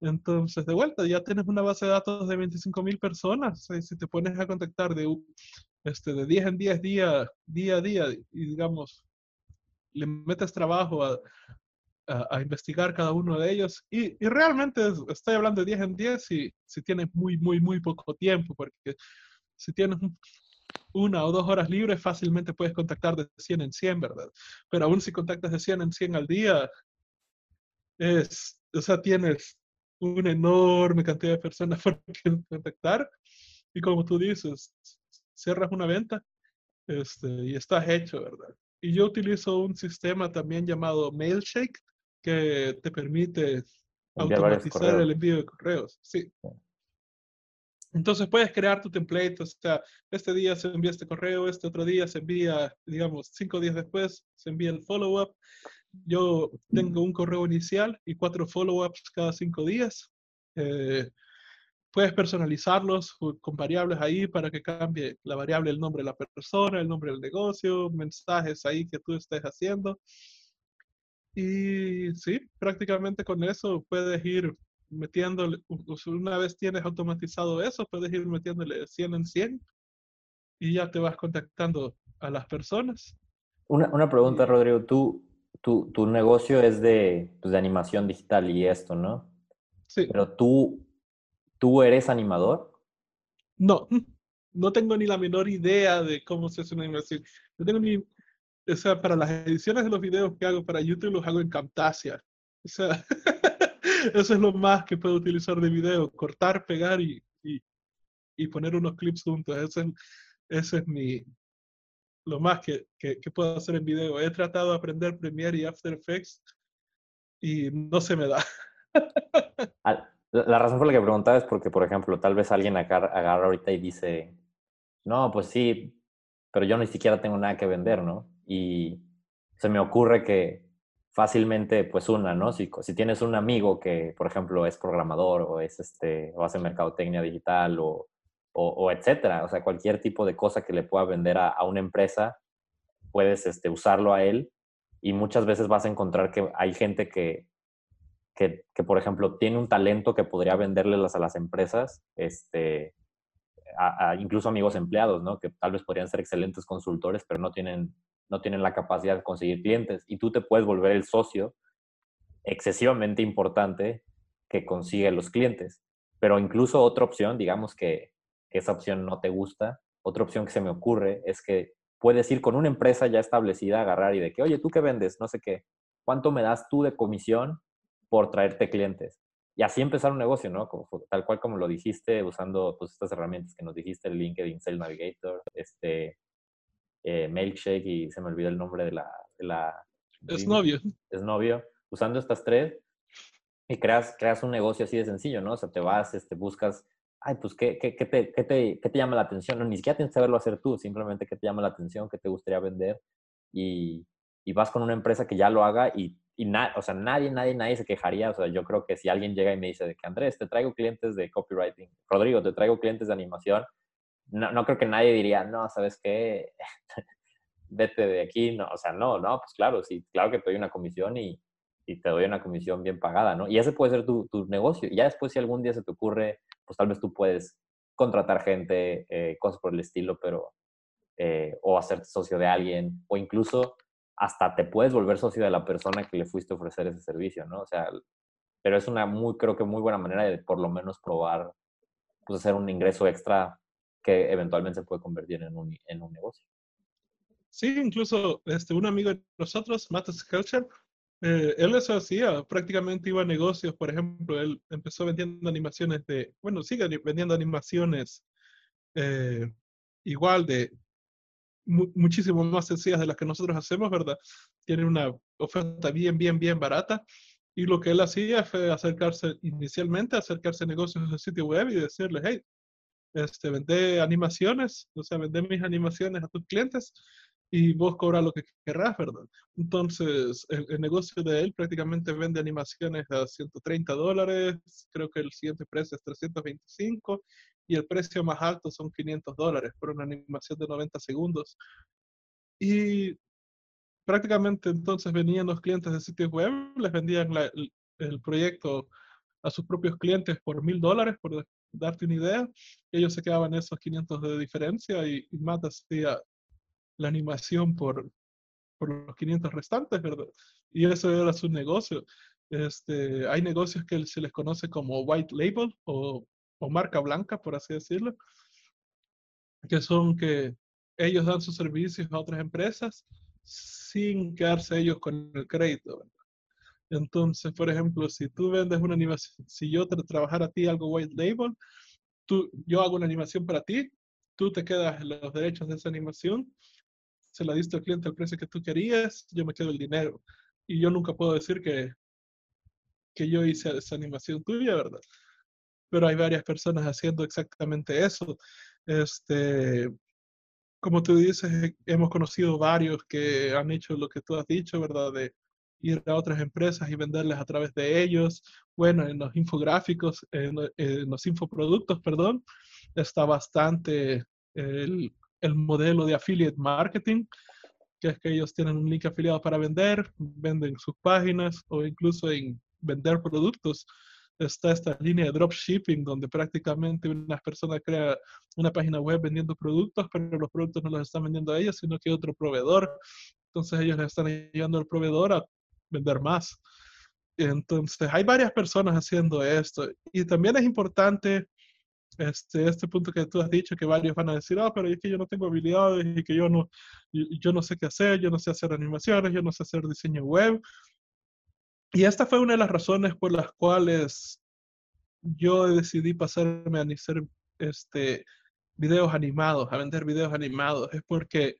Entonces, de vuelta, ya tienes una base de datos de 25 mil personas. si te pones a contactar de, este, de 10 en 10 día, día a día, y digamos, le metes trabajo a, a, investigar cada uno de ellos. Y, y, realmente estoy hablando de 10 en 10 y si tienes muy, muy, muy poco tiempo, porque si tienes una o dos horas libres, fácilmente puedes contactar de 100 en 100, ¿verdad? Pero aún si contactas de 100 en 100 al día, es, o sea, tienes una enorme cantidad de personas por contactar. Y como tú dices, cierras una venta este, y estás hecho, ¿verdad? Y yo utilizo un sistema también llamado Mailshake que te permite automatizar el envío de correos. Sí. Entonces puedes crear tu template, o sea, este día se envía este correo, este otro día se envía, digamos, cinco días después se envía el follow-up. Yo tengo un correo inicial y cuatro follow-ups cada cinco días. Eh, puedes personalizarlos con variables ahí para que cambie la variable el nombre de la persona, el nombre del negocio, mensajes ahí que tú estés haciendo. Y sí, prácticamente con eso puedes ir metiéndole, una vez tienes automatizado eso, puedes ir metiéndole 100 en 100 y ya te vas contactando a las personas. Una, una pregunta, Rodrigo. Tú, tu, tu negocio es de, pues, de animación digital y esto, ¿no? Sí. Pero tú, ¿tú eres animador? No, no tengo ni la menor idea de cómo se hace una animación. No tengo ni, o sea, para las ediciones de los videos que hago para YouTube los hago en Camtasia. O sea, eso es lo más que puedo utilizar de video, cortar, pegar y, y, y poner unos clips juntos. Ese es, ese es mi, lo más que, que, que, puedo hacer en video. He tratado de aprender Premiere y After Effects y no se me da. La razón por la que preguntaba es porque, por ejemplo, tal vez alguien agarra ahorita y dice, no, pues sí, pero yo ni siquiera tengo nada que vender, ¿no? Y se me ocurre que fácilmente, pues una, ¿no? Si, si tienes un amigo que, por ejemplo, es programador o, es este, o hace mercadotecnia digital o, o, etcétera, o sea, cualquier tipo de cosa que le pueda vender a, a una empresa, puedes este, usarlo a él y muchas veces vas a encontrar que hay gente que, que, que, por ejemplo, tiene un talento que podría venderles a las empresas, este, incluso amigos empleados, ¿no? Que tal vez podrían ser excelentes consultores, pero no tienen, no tienen la capacidad de conseguir clientes. Y tú te puedes volver el socio excesivamente importante que consigue los clientes. Pero incluso otra opción, digamos que esa opción no te gusta, otra opción que se me ocurre es que puedes ir con una empresa ya establecida, agarrar y de que, oye, ¿tú qué vendes? No sé qué. ¿Cuánto me das tú de comisión por traerte clientes? Y así empezar un negocio, ¿no? Como, tal cual como lo dijiste, usando pues, estas herramientas que nos dijiste, el LinkedIn Sales Navigator, este, eh, Mailshake y se me olvidó el nombre de la... De la es novio. Es novio. Usando estas tres y creas, creas un negocio así de sencillo, ¿no? O sea, te vas, este, buscas ay, pues, ¿qué, qué, qué, te, qué, te, ¿qué, te, llama la atención? No, ni siquiera tienes que saberlo hacer tú, simplemente qué te llama la atención, qué te gustaría vender y, y vas con una empresa que ya lo haga y, y o sea, nadie, nadie, nadie se quejaría. O sea, yo creo que si alguien llega y me dice de que Andrés, te traigo clientes de copywriting, Rodrigo, te traigo clientes de animación, no, no creo que nadie diría, no, ¿sabes qué? Vete de aquí, no, o sea, no, no, pues claro, sí, claro que te doy una comisión y, y te doy una comisión bien pagada, ¿no? Y ese puede ser tu, tu negocio. Ya después, si algún día se te ocurre pues tal vez tú puedes contratar gente, eh, cosas por el estilo, pero, eh, o hacerte socio de alguien, o incluso hasta te puedes volver socio de la persona que le fuiste a ofrecer ese servicio, ¿no? O sea, pero es una muy, creo que muy buena manera de por lo menos probar, pues hacer un ingreso extra que eventualmente se puede convertir en un, en un negocio. Sí, incluso este, un amigo de nosotros, Matt Skelcher, eh, él eso hacía, prácticamente iba a negocios, por ejemplo, él empezó vendiendo animaciones de, bueno, sigue vendiendo animaciones eh, igual de muchísimo más sencillas de las que nosotros hacemos, ¿verdad? Tiene una oferta bien, bien, bien barata. Y lo que él hacía fue acercarse inicialmente, acercarse a negocios de sitio web y decirles, hey, este, vende animaciones, o sea, vende mis animaciones a tus clientes y vos cobras lo que querrás, ¿verdad? Entonces, el, negocio de él prácticamente vende animaciones a 130 dólares, creo que el siguiente precio es 325 y el precio más alto son 500 dólares por una animación de 90 segundos. Y prácticamente entonces venían los clientes de sitios web, les vendían el, proyecto a sus propios clientes por mil dólares, por darte una idea. Ellos se quedaban esos 500 de diferencia y, y Matt hacía la animación por, por los 500 restantes, ¿verdad? Y eso era su negocio. Este, hay negocios que se les conoce como white label o, o marca blanca, por así decirlo, que son que ellos dan sus servicios a otras empresas sin quedarse ellos con el crédito. Entonces, por ejemplo, si tú vendes una animación, si yo te trabajara a ti algo white label, tú, yo hago una animación para ti, tú te quedas los derechos de esa animación se la diste al cliente al precio que tú querías, yo me quedo el dinero. Y yo nunca puedo decir que, que yo hice esa animación tuya, ¿verdad? Pero hay varias personas haciendo exactamente eso. Este, como tú dices, hemos conocido varios que han hecho lo que tú has dicho, ¿verdad? De ir a otras empresas y venderles a través de ellos. Bueno, en los infográficos, en, los infoproductos, perdón, está bastante el, el modelo de affiliate marketing, que es que ellos tienen un link afiliado para vender, venden sus páginas o incluso en vender productos. Está esta línea de dropshipping donde prácticamente una persona crea una página web vendiendo productos, pero los productos no los están vendiendo a ellos, sino que otro proveedor. Entonces ellos le están ayudando al proveedor a vender más. Entonces hay varias personas haciendo esto. Y también es importante este, este punto que tú has dicho, que varios van a decir, ah, pero es que yo no tengo habilidades y que yo no, yo no sé qué hacer, yo no sé hacer animaciones, yo no sé hacer diseño web. Y esta fue una de las razones por las cuales yo decidí pasarme a hacer este, videos animados, a vender videos animados. Es porque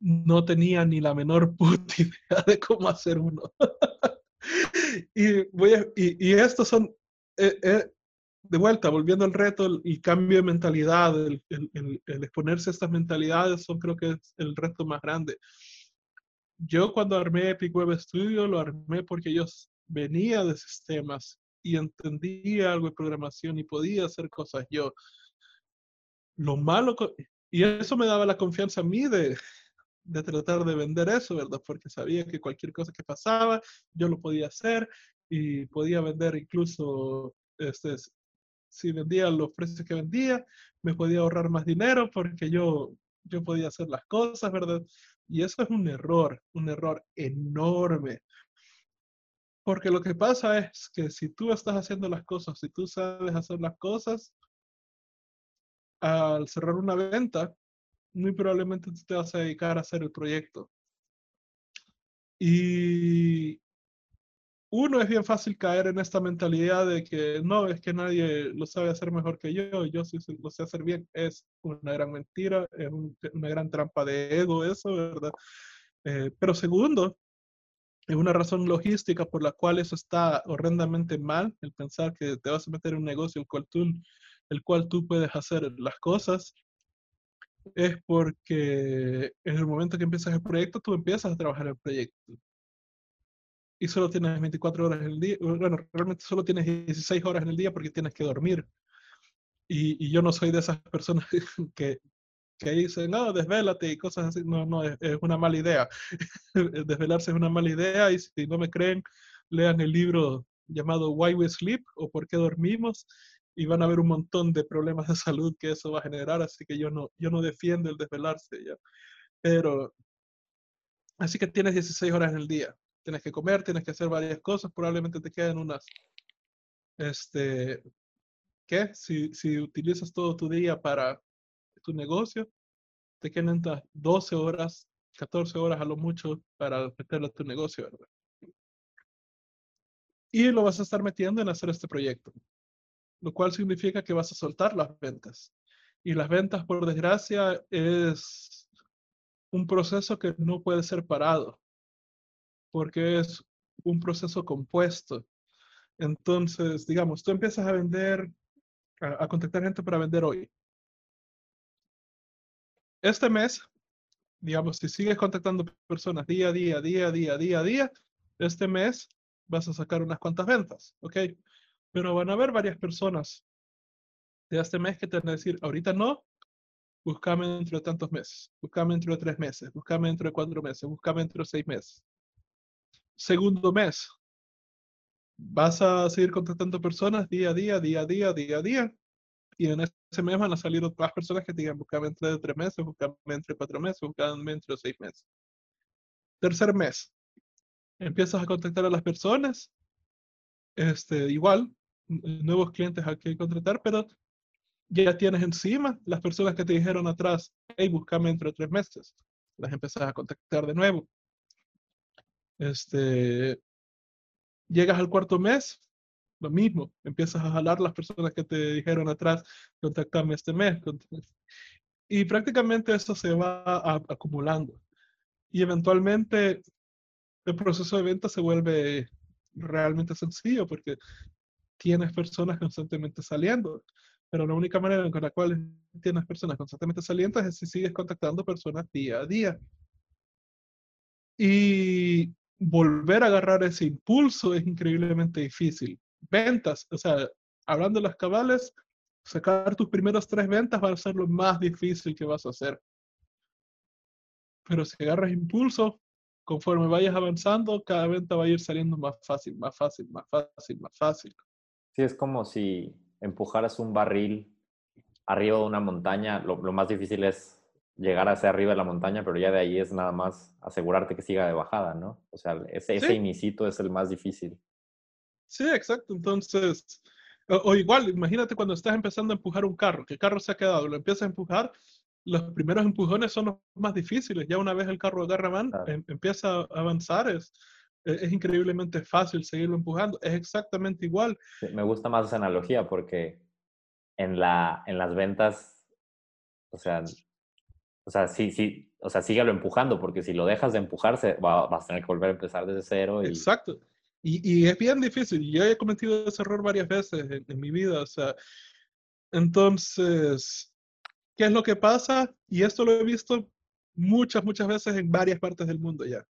no tenía ni la menor puta idea de cómo hacer uno. y, voy y, y, estos son, eh, eh, de vuelta, volviendo al reto, el, cambio de mentalidad, el, el, el, exponerse a estas mentalidades son creo que es el reto más grande. Yo cuando armé Epic Web Studio lo armé porque yo venía de sistemas y entendía algo de programación y podía hacer cosas yo. Lo malo, y eso me daba la confianza a mí de, de tratar de vender eso, ¿verdad? Porque sabía que cualquier cosa que pasaba, yo lo podía hacer y podía vender incluso este, si vendía los precios que vendía, me podía ahorrar más dinero porque yo, yo podía hacer las cosas, ¿verdad? Y eso es un error, un error enorme. Porque lo que pasa es que si tú estás haciendo las cosas, si tú sabes hacer las cosas, al cerrar una venta, muy probablemente tú te vas a dedicar a hacer el proyecto. Y uno es bien fácil caer en esta mentalidad de que no, es que nadie lo sabe hacer mejor que yo, yo sí lo sé hacer bien. Es una gran mentira, es una gran trampa de ego eso, ¿verdad? Eh, pero segundo, es una razón logística por la cual eso está horrendamente mal, el pensar que te vas a meter en un negocio el cual tú, el cual tú puedes hacer las cosas, es porque en el momento que empiezas el proyecto, tú empiezas a trabajar el proyecto y solo tienes 24 horas en el día, bueno, realmente solo tienes 16 horas en el día porque tienes que dormir. Y, y yo no soy de esas personas que, que dicen, no, desvélate y cosas así. No, no, es, es una mala idea. Desvelarse es una mala idea y si no me creen, lean el libro llamado Why We Sleep o Por qué dormimos y van a ver un montón de problemas de salud que eso va a generar, así que yo no, yo no defiendo el desvelarse ya. Pero, así que tienes 16 horas en el día tienes que comer, tienes que hacer varias cosas, probablemente te queden unas, este, ¿qué? Si, si utilizas todo tu día para tu negocio, te quedan 12 horas, 14 horas a lo mucho para meterlo a tu negocio, ¿verdad? Y lo vas a estar metiendo en hacer este proyecto, lo cual significa que vas a soltar las ventas. Y las ventas, por desgracia, es un proceso que no puede ser parado porque es un proceso compuesto. Entonces, digamos, tú empiezas a vender, a, contactar gente para vender hoy. Este mes, digamos, si sigues contactando personas día a día, día a día, día a día, este mes vas a sacar unas cuantas ventas, ¿ok? Pero van a haber varias personas de este mes que te van a decir, ahorita no, búscame dentro de tantos meses, búscame dentro de tres meses, búscame dentro de cuatro meses, búscame dentro de seis meses segundo mes, vas a seguir contactando personas día a día, día a día, día a día. Y en ese mes van a salir otras personas que te digan, buscame entre tres meses, buscame entre cuatro meses, buscame entre seis meses. Tercer mes, empiezas a contactar a las personas, este, igual, nuevos clientes hay que contratar, pero ya tienes encima las personas que te dijeron atrás, hey, buscame entre tres meses. Las empiezas a contactar de nuevo. Este, llegas al cuarto mes, lo mismo, empiezas a jalar las personas que te dijeron atrás, contactarme este mes. Y prácticamente eso se va acumulando. Y eventualmente el proceso de venta se vuelve realmente sencillo porque tienes personas constantemente saliendo. Pero la única manera con la cual tienes personas constantemente saliendo es si sigues contactando personas día a día. Y volver a agarrar ese impulso es increíblemente difícil. Ventas, o sea, hablando de las cabales, sacar tus primeras tres ventas va a ser lo más difícil que vas a hacer. Pero si agarras impulso, conforme vayas avanzando, cada venta va a ir saliendo más fácil, más fácil, más fácil, más fácil. Sí, es como si empujaras un barril arriba de una montaña. Lo, lo más difícil es llegar hacia arriba de la montaña, pero ya de ahí es nada más asegurarte que siga de bajada, ¿no? O sea, ese, ese inicito es el más difícil. Sí, exacto. Entonces, o, igual, imagínate cuando estás empezando a empujar un carro, que el carro se ha quedado, lo empiezas a empujar, los primeros empujones son los más difíciles. Ya una vez el carro agarra man, em, empieza a avanzar, es, e, es increíblemente fácil seguirlo empujando. Es exactamente igual. me gusta más esa analogía porque en, la, en las ventas, o sea, o sea, sí, sí, o sea, sígalo empujando, porque si lo dejas de empujarse, vas a tener que volver a empezar desde cero. Exacto. Y, es bien difícil. Yo he cometido ese error varias veces en, en mi vida. O sea, entonces, ¿qué es lo que pasa? Y esto lo he visto muchas, muchas veces en varias partes del mundo ya.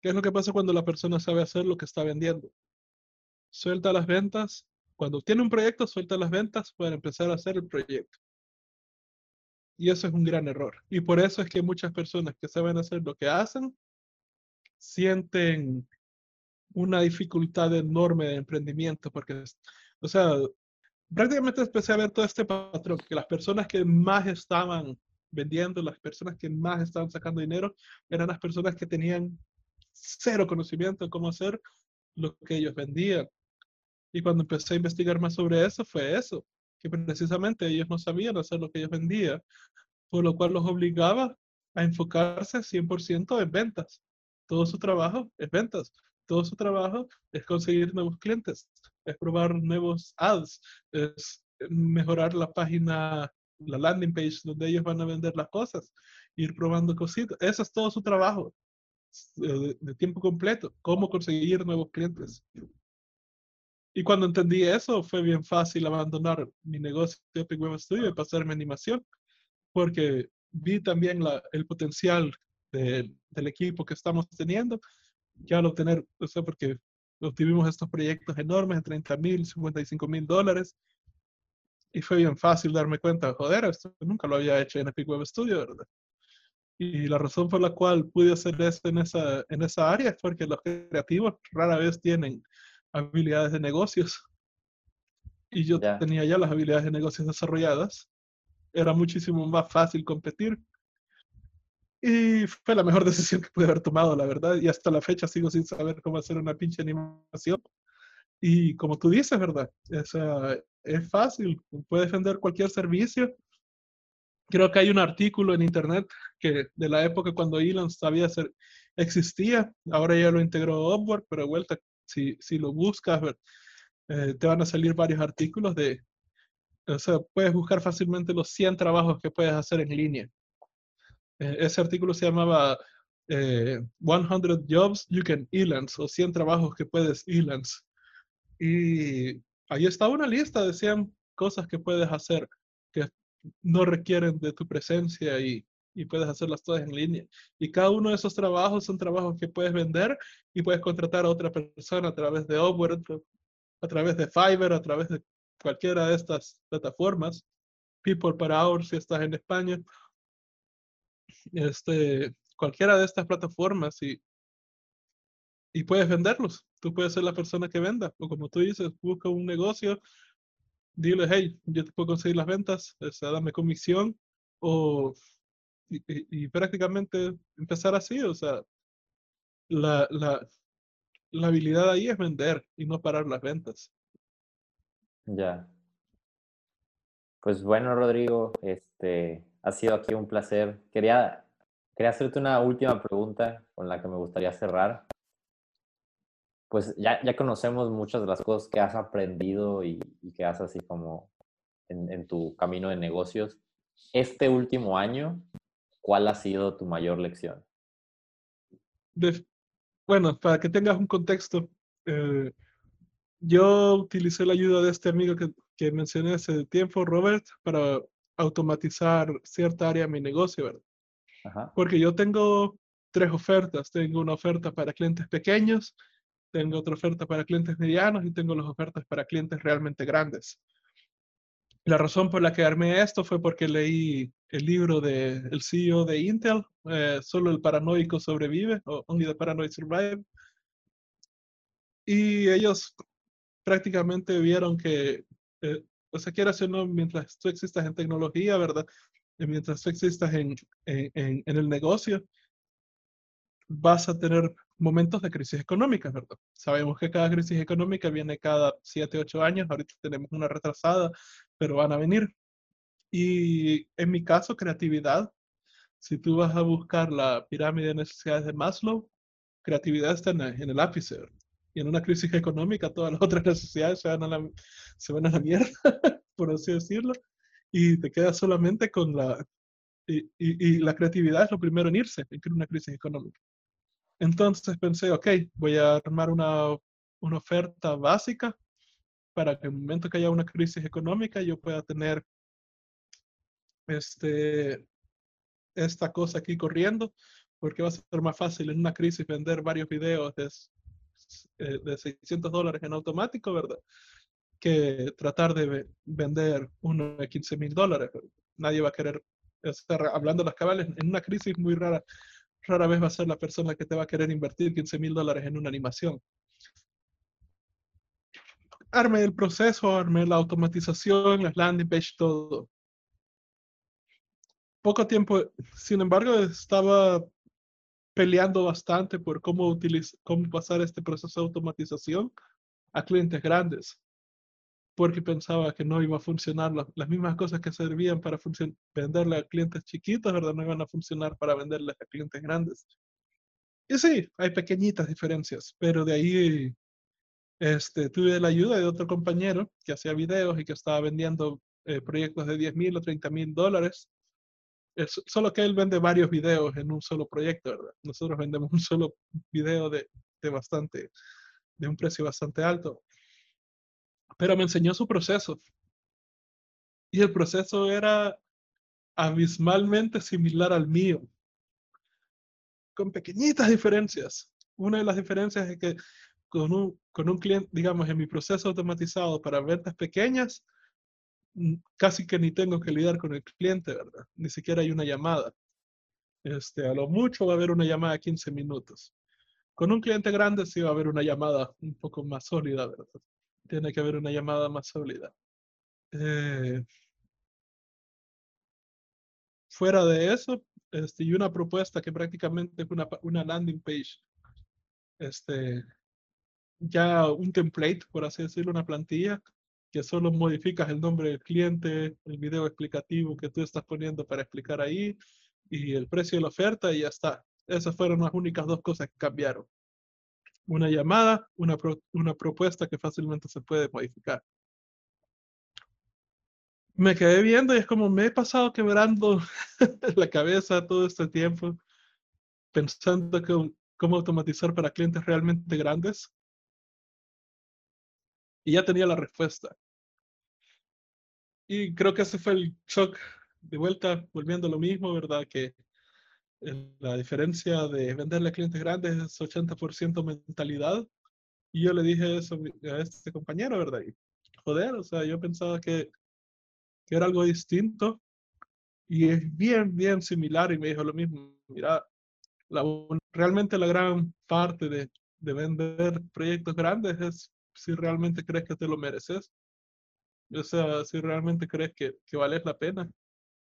¿Qué es lo que pasa cuando la persona sabe hacer lo que está vendiendo? Suelta las ventas. Cuando tiene un proyecto, suelta las ventas para empezar a hacer el proyecto. Y eso es un gran error. Y por eso es que muchas personas que saben hacer lo que hacen sienten una dificultad enorme de emprendimiento, porque, o sea, prácticamente empecé a todo este patrón, que las personas que más estaban vendiendo, las personas que más estaban sacando dinero, eran las personas que tenían cero conocimiento de cómo hacer lo que ellos vendían. Y cuando empecé a investigar más sobre eso, fue eso, precisamente ellos no sabían hacer lo que ellos vendían, por lo cual los obligaba a enfocarse 100% en ventas. Todo su trabajo es ventas. Todo su trabajo es conseguir nuevos clientes, es probar nuevos ads, es mejorar la página, la landing page donde ellos van a vender las cosas, ir probando cositas. Eso es todo su trabajo de, de tiempo completo, cómo conseguir nuevos clientes. Y cuando entendí eso, fue bien fácil abandonar mi negocio de Epic Web Studio y pasarme a animación, porque vi también la, el potencial de, del equipo que estamos teniendo, ya al obtener, o sea, porque obtuvimos estos proyectos enormes de 30 mil, 55 mil dólares, y fue bien fácil darme cuenta, joder, esto nunca lo había hecho en Epic Web Studio, ¿verdad? Y la razón por la cual pude hacer esto en esa, en esa área es porque los creativos rara vez tienen habilidades de negocios. Y yo tenía ya las habilidades de negocios desarrolladas. Era muchísimo más fácil competir. Y fue la mejor decisión que pude haber tomado, la verdad. Y hasta la fecha sigo sin saber cómo hacer una pinche animación. Y como tú dices, ¿verdad? O sea, es fácil. Puedes vender cualquier servicio. Creo que hay un artículo en internet que de la época cuando Elon todavía ser, existía, ahora ya lo integró Upwork, pero de vuelta si, si lo buscas, eh, te van a salir varios artículos de, o sea, puedes buscar fácilmente los 100 trabajos que puedes hacer en línea. Eh, ese artículo se llamaba 100 eh, Jobs You Can Elance o 100 trabajos que puedes Elance. Y ahí está una lista de 100 cosas que puedes hacer que no requieren de tu presencia y, y puedes hacerlas todas en línea. Y cada uno de esos trabajos son trabajos que puedes vender y puedes contratar a otra persona a través de Upwork, a través de Fiverr, a través de cualquiera de estas plataformas. People para Hour si estás en España. Este, cualquiera de estas plataformas y, y puedes venderlos. Tú puedes ser la persona que venda. O como tú dices, busca un negocio, dile, hey, yo te puedo conseguir las ventas, o dame comisión o y, prácticamente empezar así, o sea, la, la, la habilidad ahí es vender y no parar las ventas. Ya. Pues bueno, Rodrigo, este ha sido aquí un placer. Quería, quería hacerte una última pregunta con la que me gustaría cerrar. Pues ya, ya conocemos muchas de las cosas que has aprendido y, y que has así como en, en, tu camino de negocios. Este último año, ¿cuál ha sido tu mayor lección? bueno, para que tengas un contexto, eh, yo utilicé la ayuda de este amigo que, que, mencioné hace tiempo, Robert, para automatizar cierta área de mi negocio, ¿verdad? Ajá. Porque yo tengo tres ofertas. Tengo una oferta para clientes pequeños, tengo otra oferta para clientes medianos y tengo las ofertas para clientes realmente grandes. La razón por la que armé esto fue porque leí el libro del el CEO de Intel, eh, Solo el paranoico sobrevive, o Only the Paranoid Survive. Y ellos prácticamente vieron que, eh, o sea, quieras o no, mientras tú existas en tecnología, ¿verdad? Y mientras tú existas en, en, en el negocio, vas a tener momentos de crisis económica, ¿verdad? Sabemos que cada crisis económica viene cada 7, 8 años, ahorita tenemos una retrasada, pero van a venir. Y en mi caso, creatividad. Si tú vas a buscar la pirámide de necesidades de Maslow, creatividad está en, el ápice. Y en una crisis económica, todas las otras necesidades se van a la, se van a la mierda, por así decirlo. Y te quedas solamente con la... Y, y, y la creatividad es lo primero en irse en una crisis económica. Entonces pensé, ok, voy a armar una, una oferta básica para que en el momento que haya una crisis económica yo pueda tener este, esta cosa aquí corriendo, porque va a ser más fácil en una crisis vender varios videos de, eh, de 600 dólares en automático, ¿verdad? Que tratar de vender uno de 15 mil dólares. Nadie va a querer estar hablando de las cabales en una crisis muy rara. Rara vez va a ser la persona que te va a querer invertir 15 mil dólares en una animación arme el proceso, arme la automatización, las landing page, todo. Poco tiempo, sin embargo, estaba peleando bastante por cómo, utilizar, cómo pasar este proceso de automatización a clientes grandes, porque pensaba que no iba a funcionar las mismas cosas que servían para venderle a clientes chiquitos, ¿verdad? No iban a funcionar para venderles a clientes grandes. Y sí, hay pequeñitas diferencias, pero de ahí este, tuve la ayuda de otro compañero que hacía videos y que estaba vendiendo eh, proyectos de 10 mil o 30 mil dólares. solo que él vende varios videos en un solo proyecto, ¿verdad? Nosotros vendemos un solo video de, de bastante, de un precio bastante alto. Pero me enseñó su proceso. Y el proceso era abismalmente similar al mío, con pequeñitas diferencias. Una de las diferencias es que con un, con un cliente, digamos, en mi proceso automatizado para ventas pequeñas, mm, casi que ni tengo que lidiar con el cliente, ¿verdad? Ni siquiera hay una llamada. Este, a lo mucho va a haber una llamada de 15 minutos. Con un cliente grande sí va a haber una llamada un poco más sólida, ¿verdad? Tiene que haber una llamada más sólida. Eh, fuera de eso, este, y una propuesta que prácticamente es una, una landing page este, ya un template, por así decirlo, una plantilla, que solo modificas el nombre del cliente, el video explicativo que tú estás poniendo para explicar ahí y el precio de la oferta y ya está. Esas fueron las únicas dos cosas que cambiaron. Una llamada, una, una propuesta que fácilmente se puede modificar. Me quedé viendo y es como me he pasado quebrando la cabeza todo este tiempo pensando que, cómo automatizar para clientes realmente grandes y ya tenía la respuesta. Y creo que ese fue el shock de vuelta, volviendo a lo mismo, ¿verdad? Que la diferencia de venderle a clientes grandes es 80% mentalidad. Y yo le dije eso a este compañero, ¿verdad? Y, joder, o sea, yo pensaba que, que era algo distinto y es bien, bien similar y me dijo lo mismo. Mira, la, realmente la gran parte de, de vender proyectos grandes es si realmente crees que te lo mereces. O sea, si realmente crees que, que vales la pena.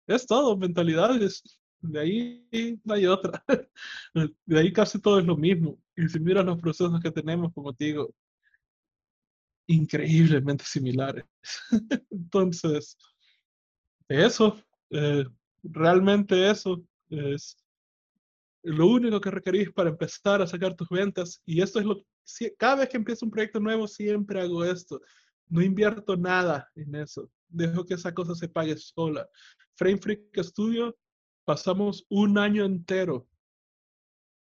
Es todo, mentalidades. De ahí no hay otra. De ahí casi todo es lo mismo. Y si miras los procesos que tenemos, como te digo, increíblemente similares. Entonces, eso, eh, realmente eso es lo único que requerís para empezar a sacar tus ventas. Y esto es lo cada vez que empiezo un proyecto nuevo, siempre hago esto. No invierto nada en eso. Dejo que esa cosa se pague sola. Frame Freak Studio, pasamos un año entero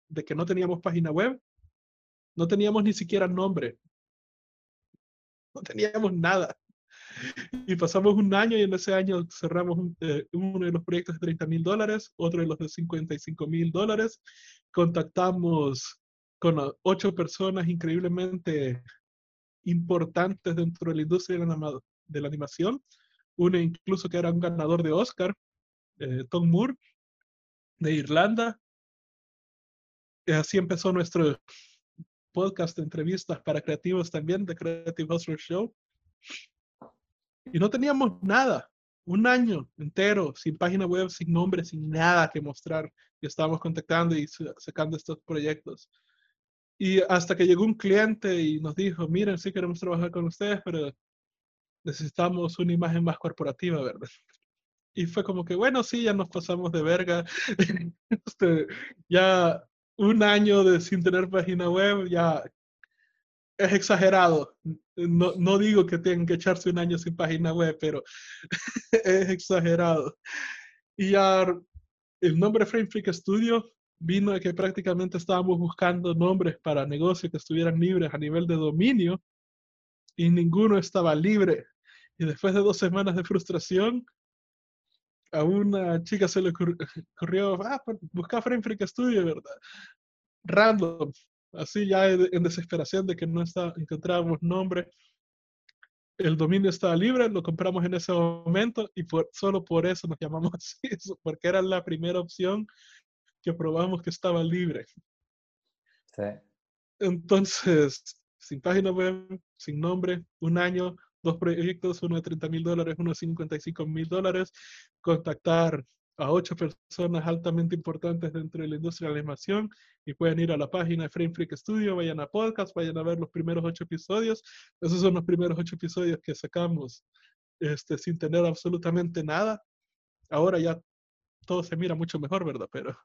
de que no teníamos página web, no teníamos ni siquiera nombre, no teníamos nada. Y pasamos un año y en ese año cerramos eh, uno de los proyectos de 30 mil dólares, otro de los de 55 mil dólares. Contactamos con ocho personas increíblemente importantes dentro de la industria de la, animación. Uno incluso que era un ganador de Oscar, eh, Tom Moore, de Irlanda. Y así empezó nuestro podcast de entrevistas para creativos también, de Creative Hustler Show. Y no teníamos nada, un año entero, sin página web, sin nombre, sin nada que mostrar. Y estábamos contactando y sacando estos proyectos. Y hasta que llegó un cliente y nos dijo, miren, sí queremos trabajar con ustedes, pero necesitamos una imagen más corporativa, ¿verdad? Y fue como que, bueno, sí, ya nos pasamos de verga. este, ya un año de sin tener página web, ya es exagerado. No, no digo que tengan que echarse un año sin página web, pero es exagerado. Y ya el nombre Frame Freak Studio vino de que prácticamente estábamos buscando nombres para negocios que estuvieran libres a nivel de dominio y ninguno estaba libre. Y después de dos semanas de frustración, a una chica se le ocurrió, ah, pues, buscar Frame Freak Studio, ¿verdad? Random, así ya en desesperación de que no está, encontrábamos nombre. El dominio estaba libre, lo compramos en ese momento y por, solo por eso nos llamamos así, porque era la primera opción que probamos que estaba libre. Sí. Entonces, sin página web, sin nombre, un año, dos proyectos, uno de 30 mil dólares, uno de 55 mil dólares, contactar a ocho personas altamente importantes dentro de la industria de la animación y pueden ir a la página de Frame Freak Studio, vayan a podcast, vayan a ver los primeros ocho episodios. Esos son los primeros ocho episodios que sacamos este, sin tener absolutamente nada. Ahora ya todo se mira mucho mejor, ¿verdad? Pero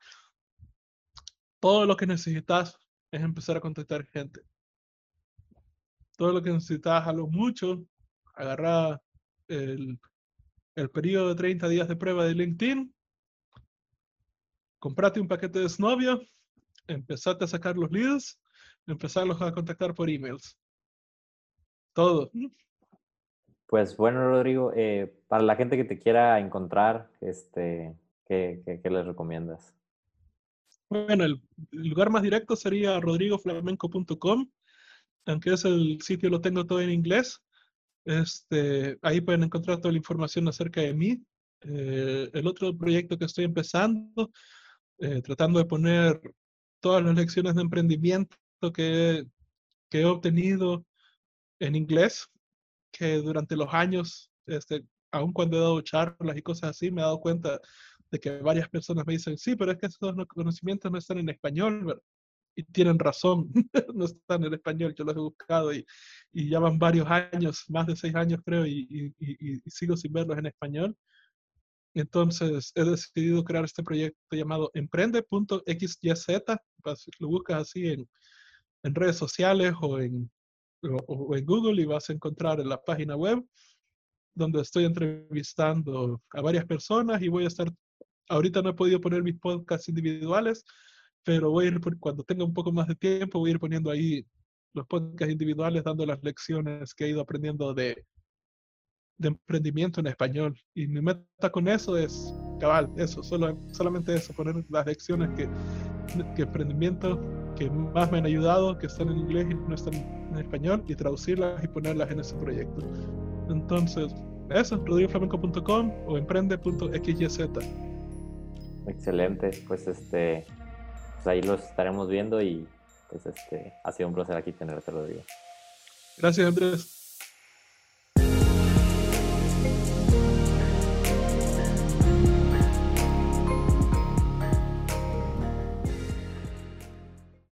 todo lo que necesitas es empezar a contactar gente. Todo lo que necesitas a lo mucho, agarrar el, el periodo de 30 días de prueba de LinkedIn, comprate un paquete de Snovio, empezate a sacar los leads, empezarlos a contactar por emails. Todo. Pues bueno, Rodrigo, eh, para la gente que te quiera encontrar, este, ¿qué, qué, les recomiendas? Bueno, el lugar más directo sería rodrigoflamenco.com, aunque es el sitio lo tengo todo en inglés. Este, ahí pueden encontrar toda la información acerca de mí. Eh, el otro proyecto que estoy empezando eh, tratando de poner todas las lecciones de emprendimiento que, que, he obtenido en inglés, que durante los años, este, aun cuando he dado charlas y cosas así, me he dado cuenta de que varias personas me dicen, sí, pero es que esos conocimientos no están en español, y tienen razón, no están en español, yo los he buscado y, y ya van varios años, más de seis años creo, y, y, y sigo sin verlos en español. Entonces he decidido crear este proyecto llamado emprende.xyz. Lo buscas así en, en redes sociales o en, o, en Google y vas a encontrar en la página web donde estoy entrevistando a varias personas y voy a estar, ahorita no he podido poner mis podcasts individuales, pero voy a ir, cuando tenga un poco más de tiempo, voy a ir poniendo ahí los podcasts individuales, dando las lecciones que he ido aprendiendo de, de emprendimiento en español. Y mi meta con eso es, cabal, eso, solo, solamente eso, poner las lecciones que, que emprendimiento que más me han ayudado, que están en inglés y no están en español, y traducirlas y ponerlas en ese proyecto. Entonces, eso, rodrigoflamenco.com o emprende.xyz. Excelente, pues este, pues ahí los estaremos viendo y pues este, ha sido un placer aquí tenerte, Rodrigo. Gracias, Andrés.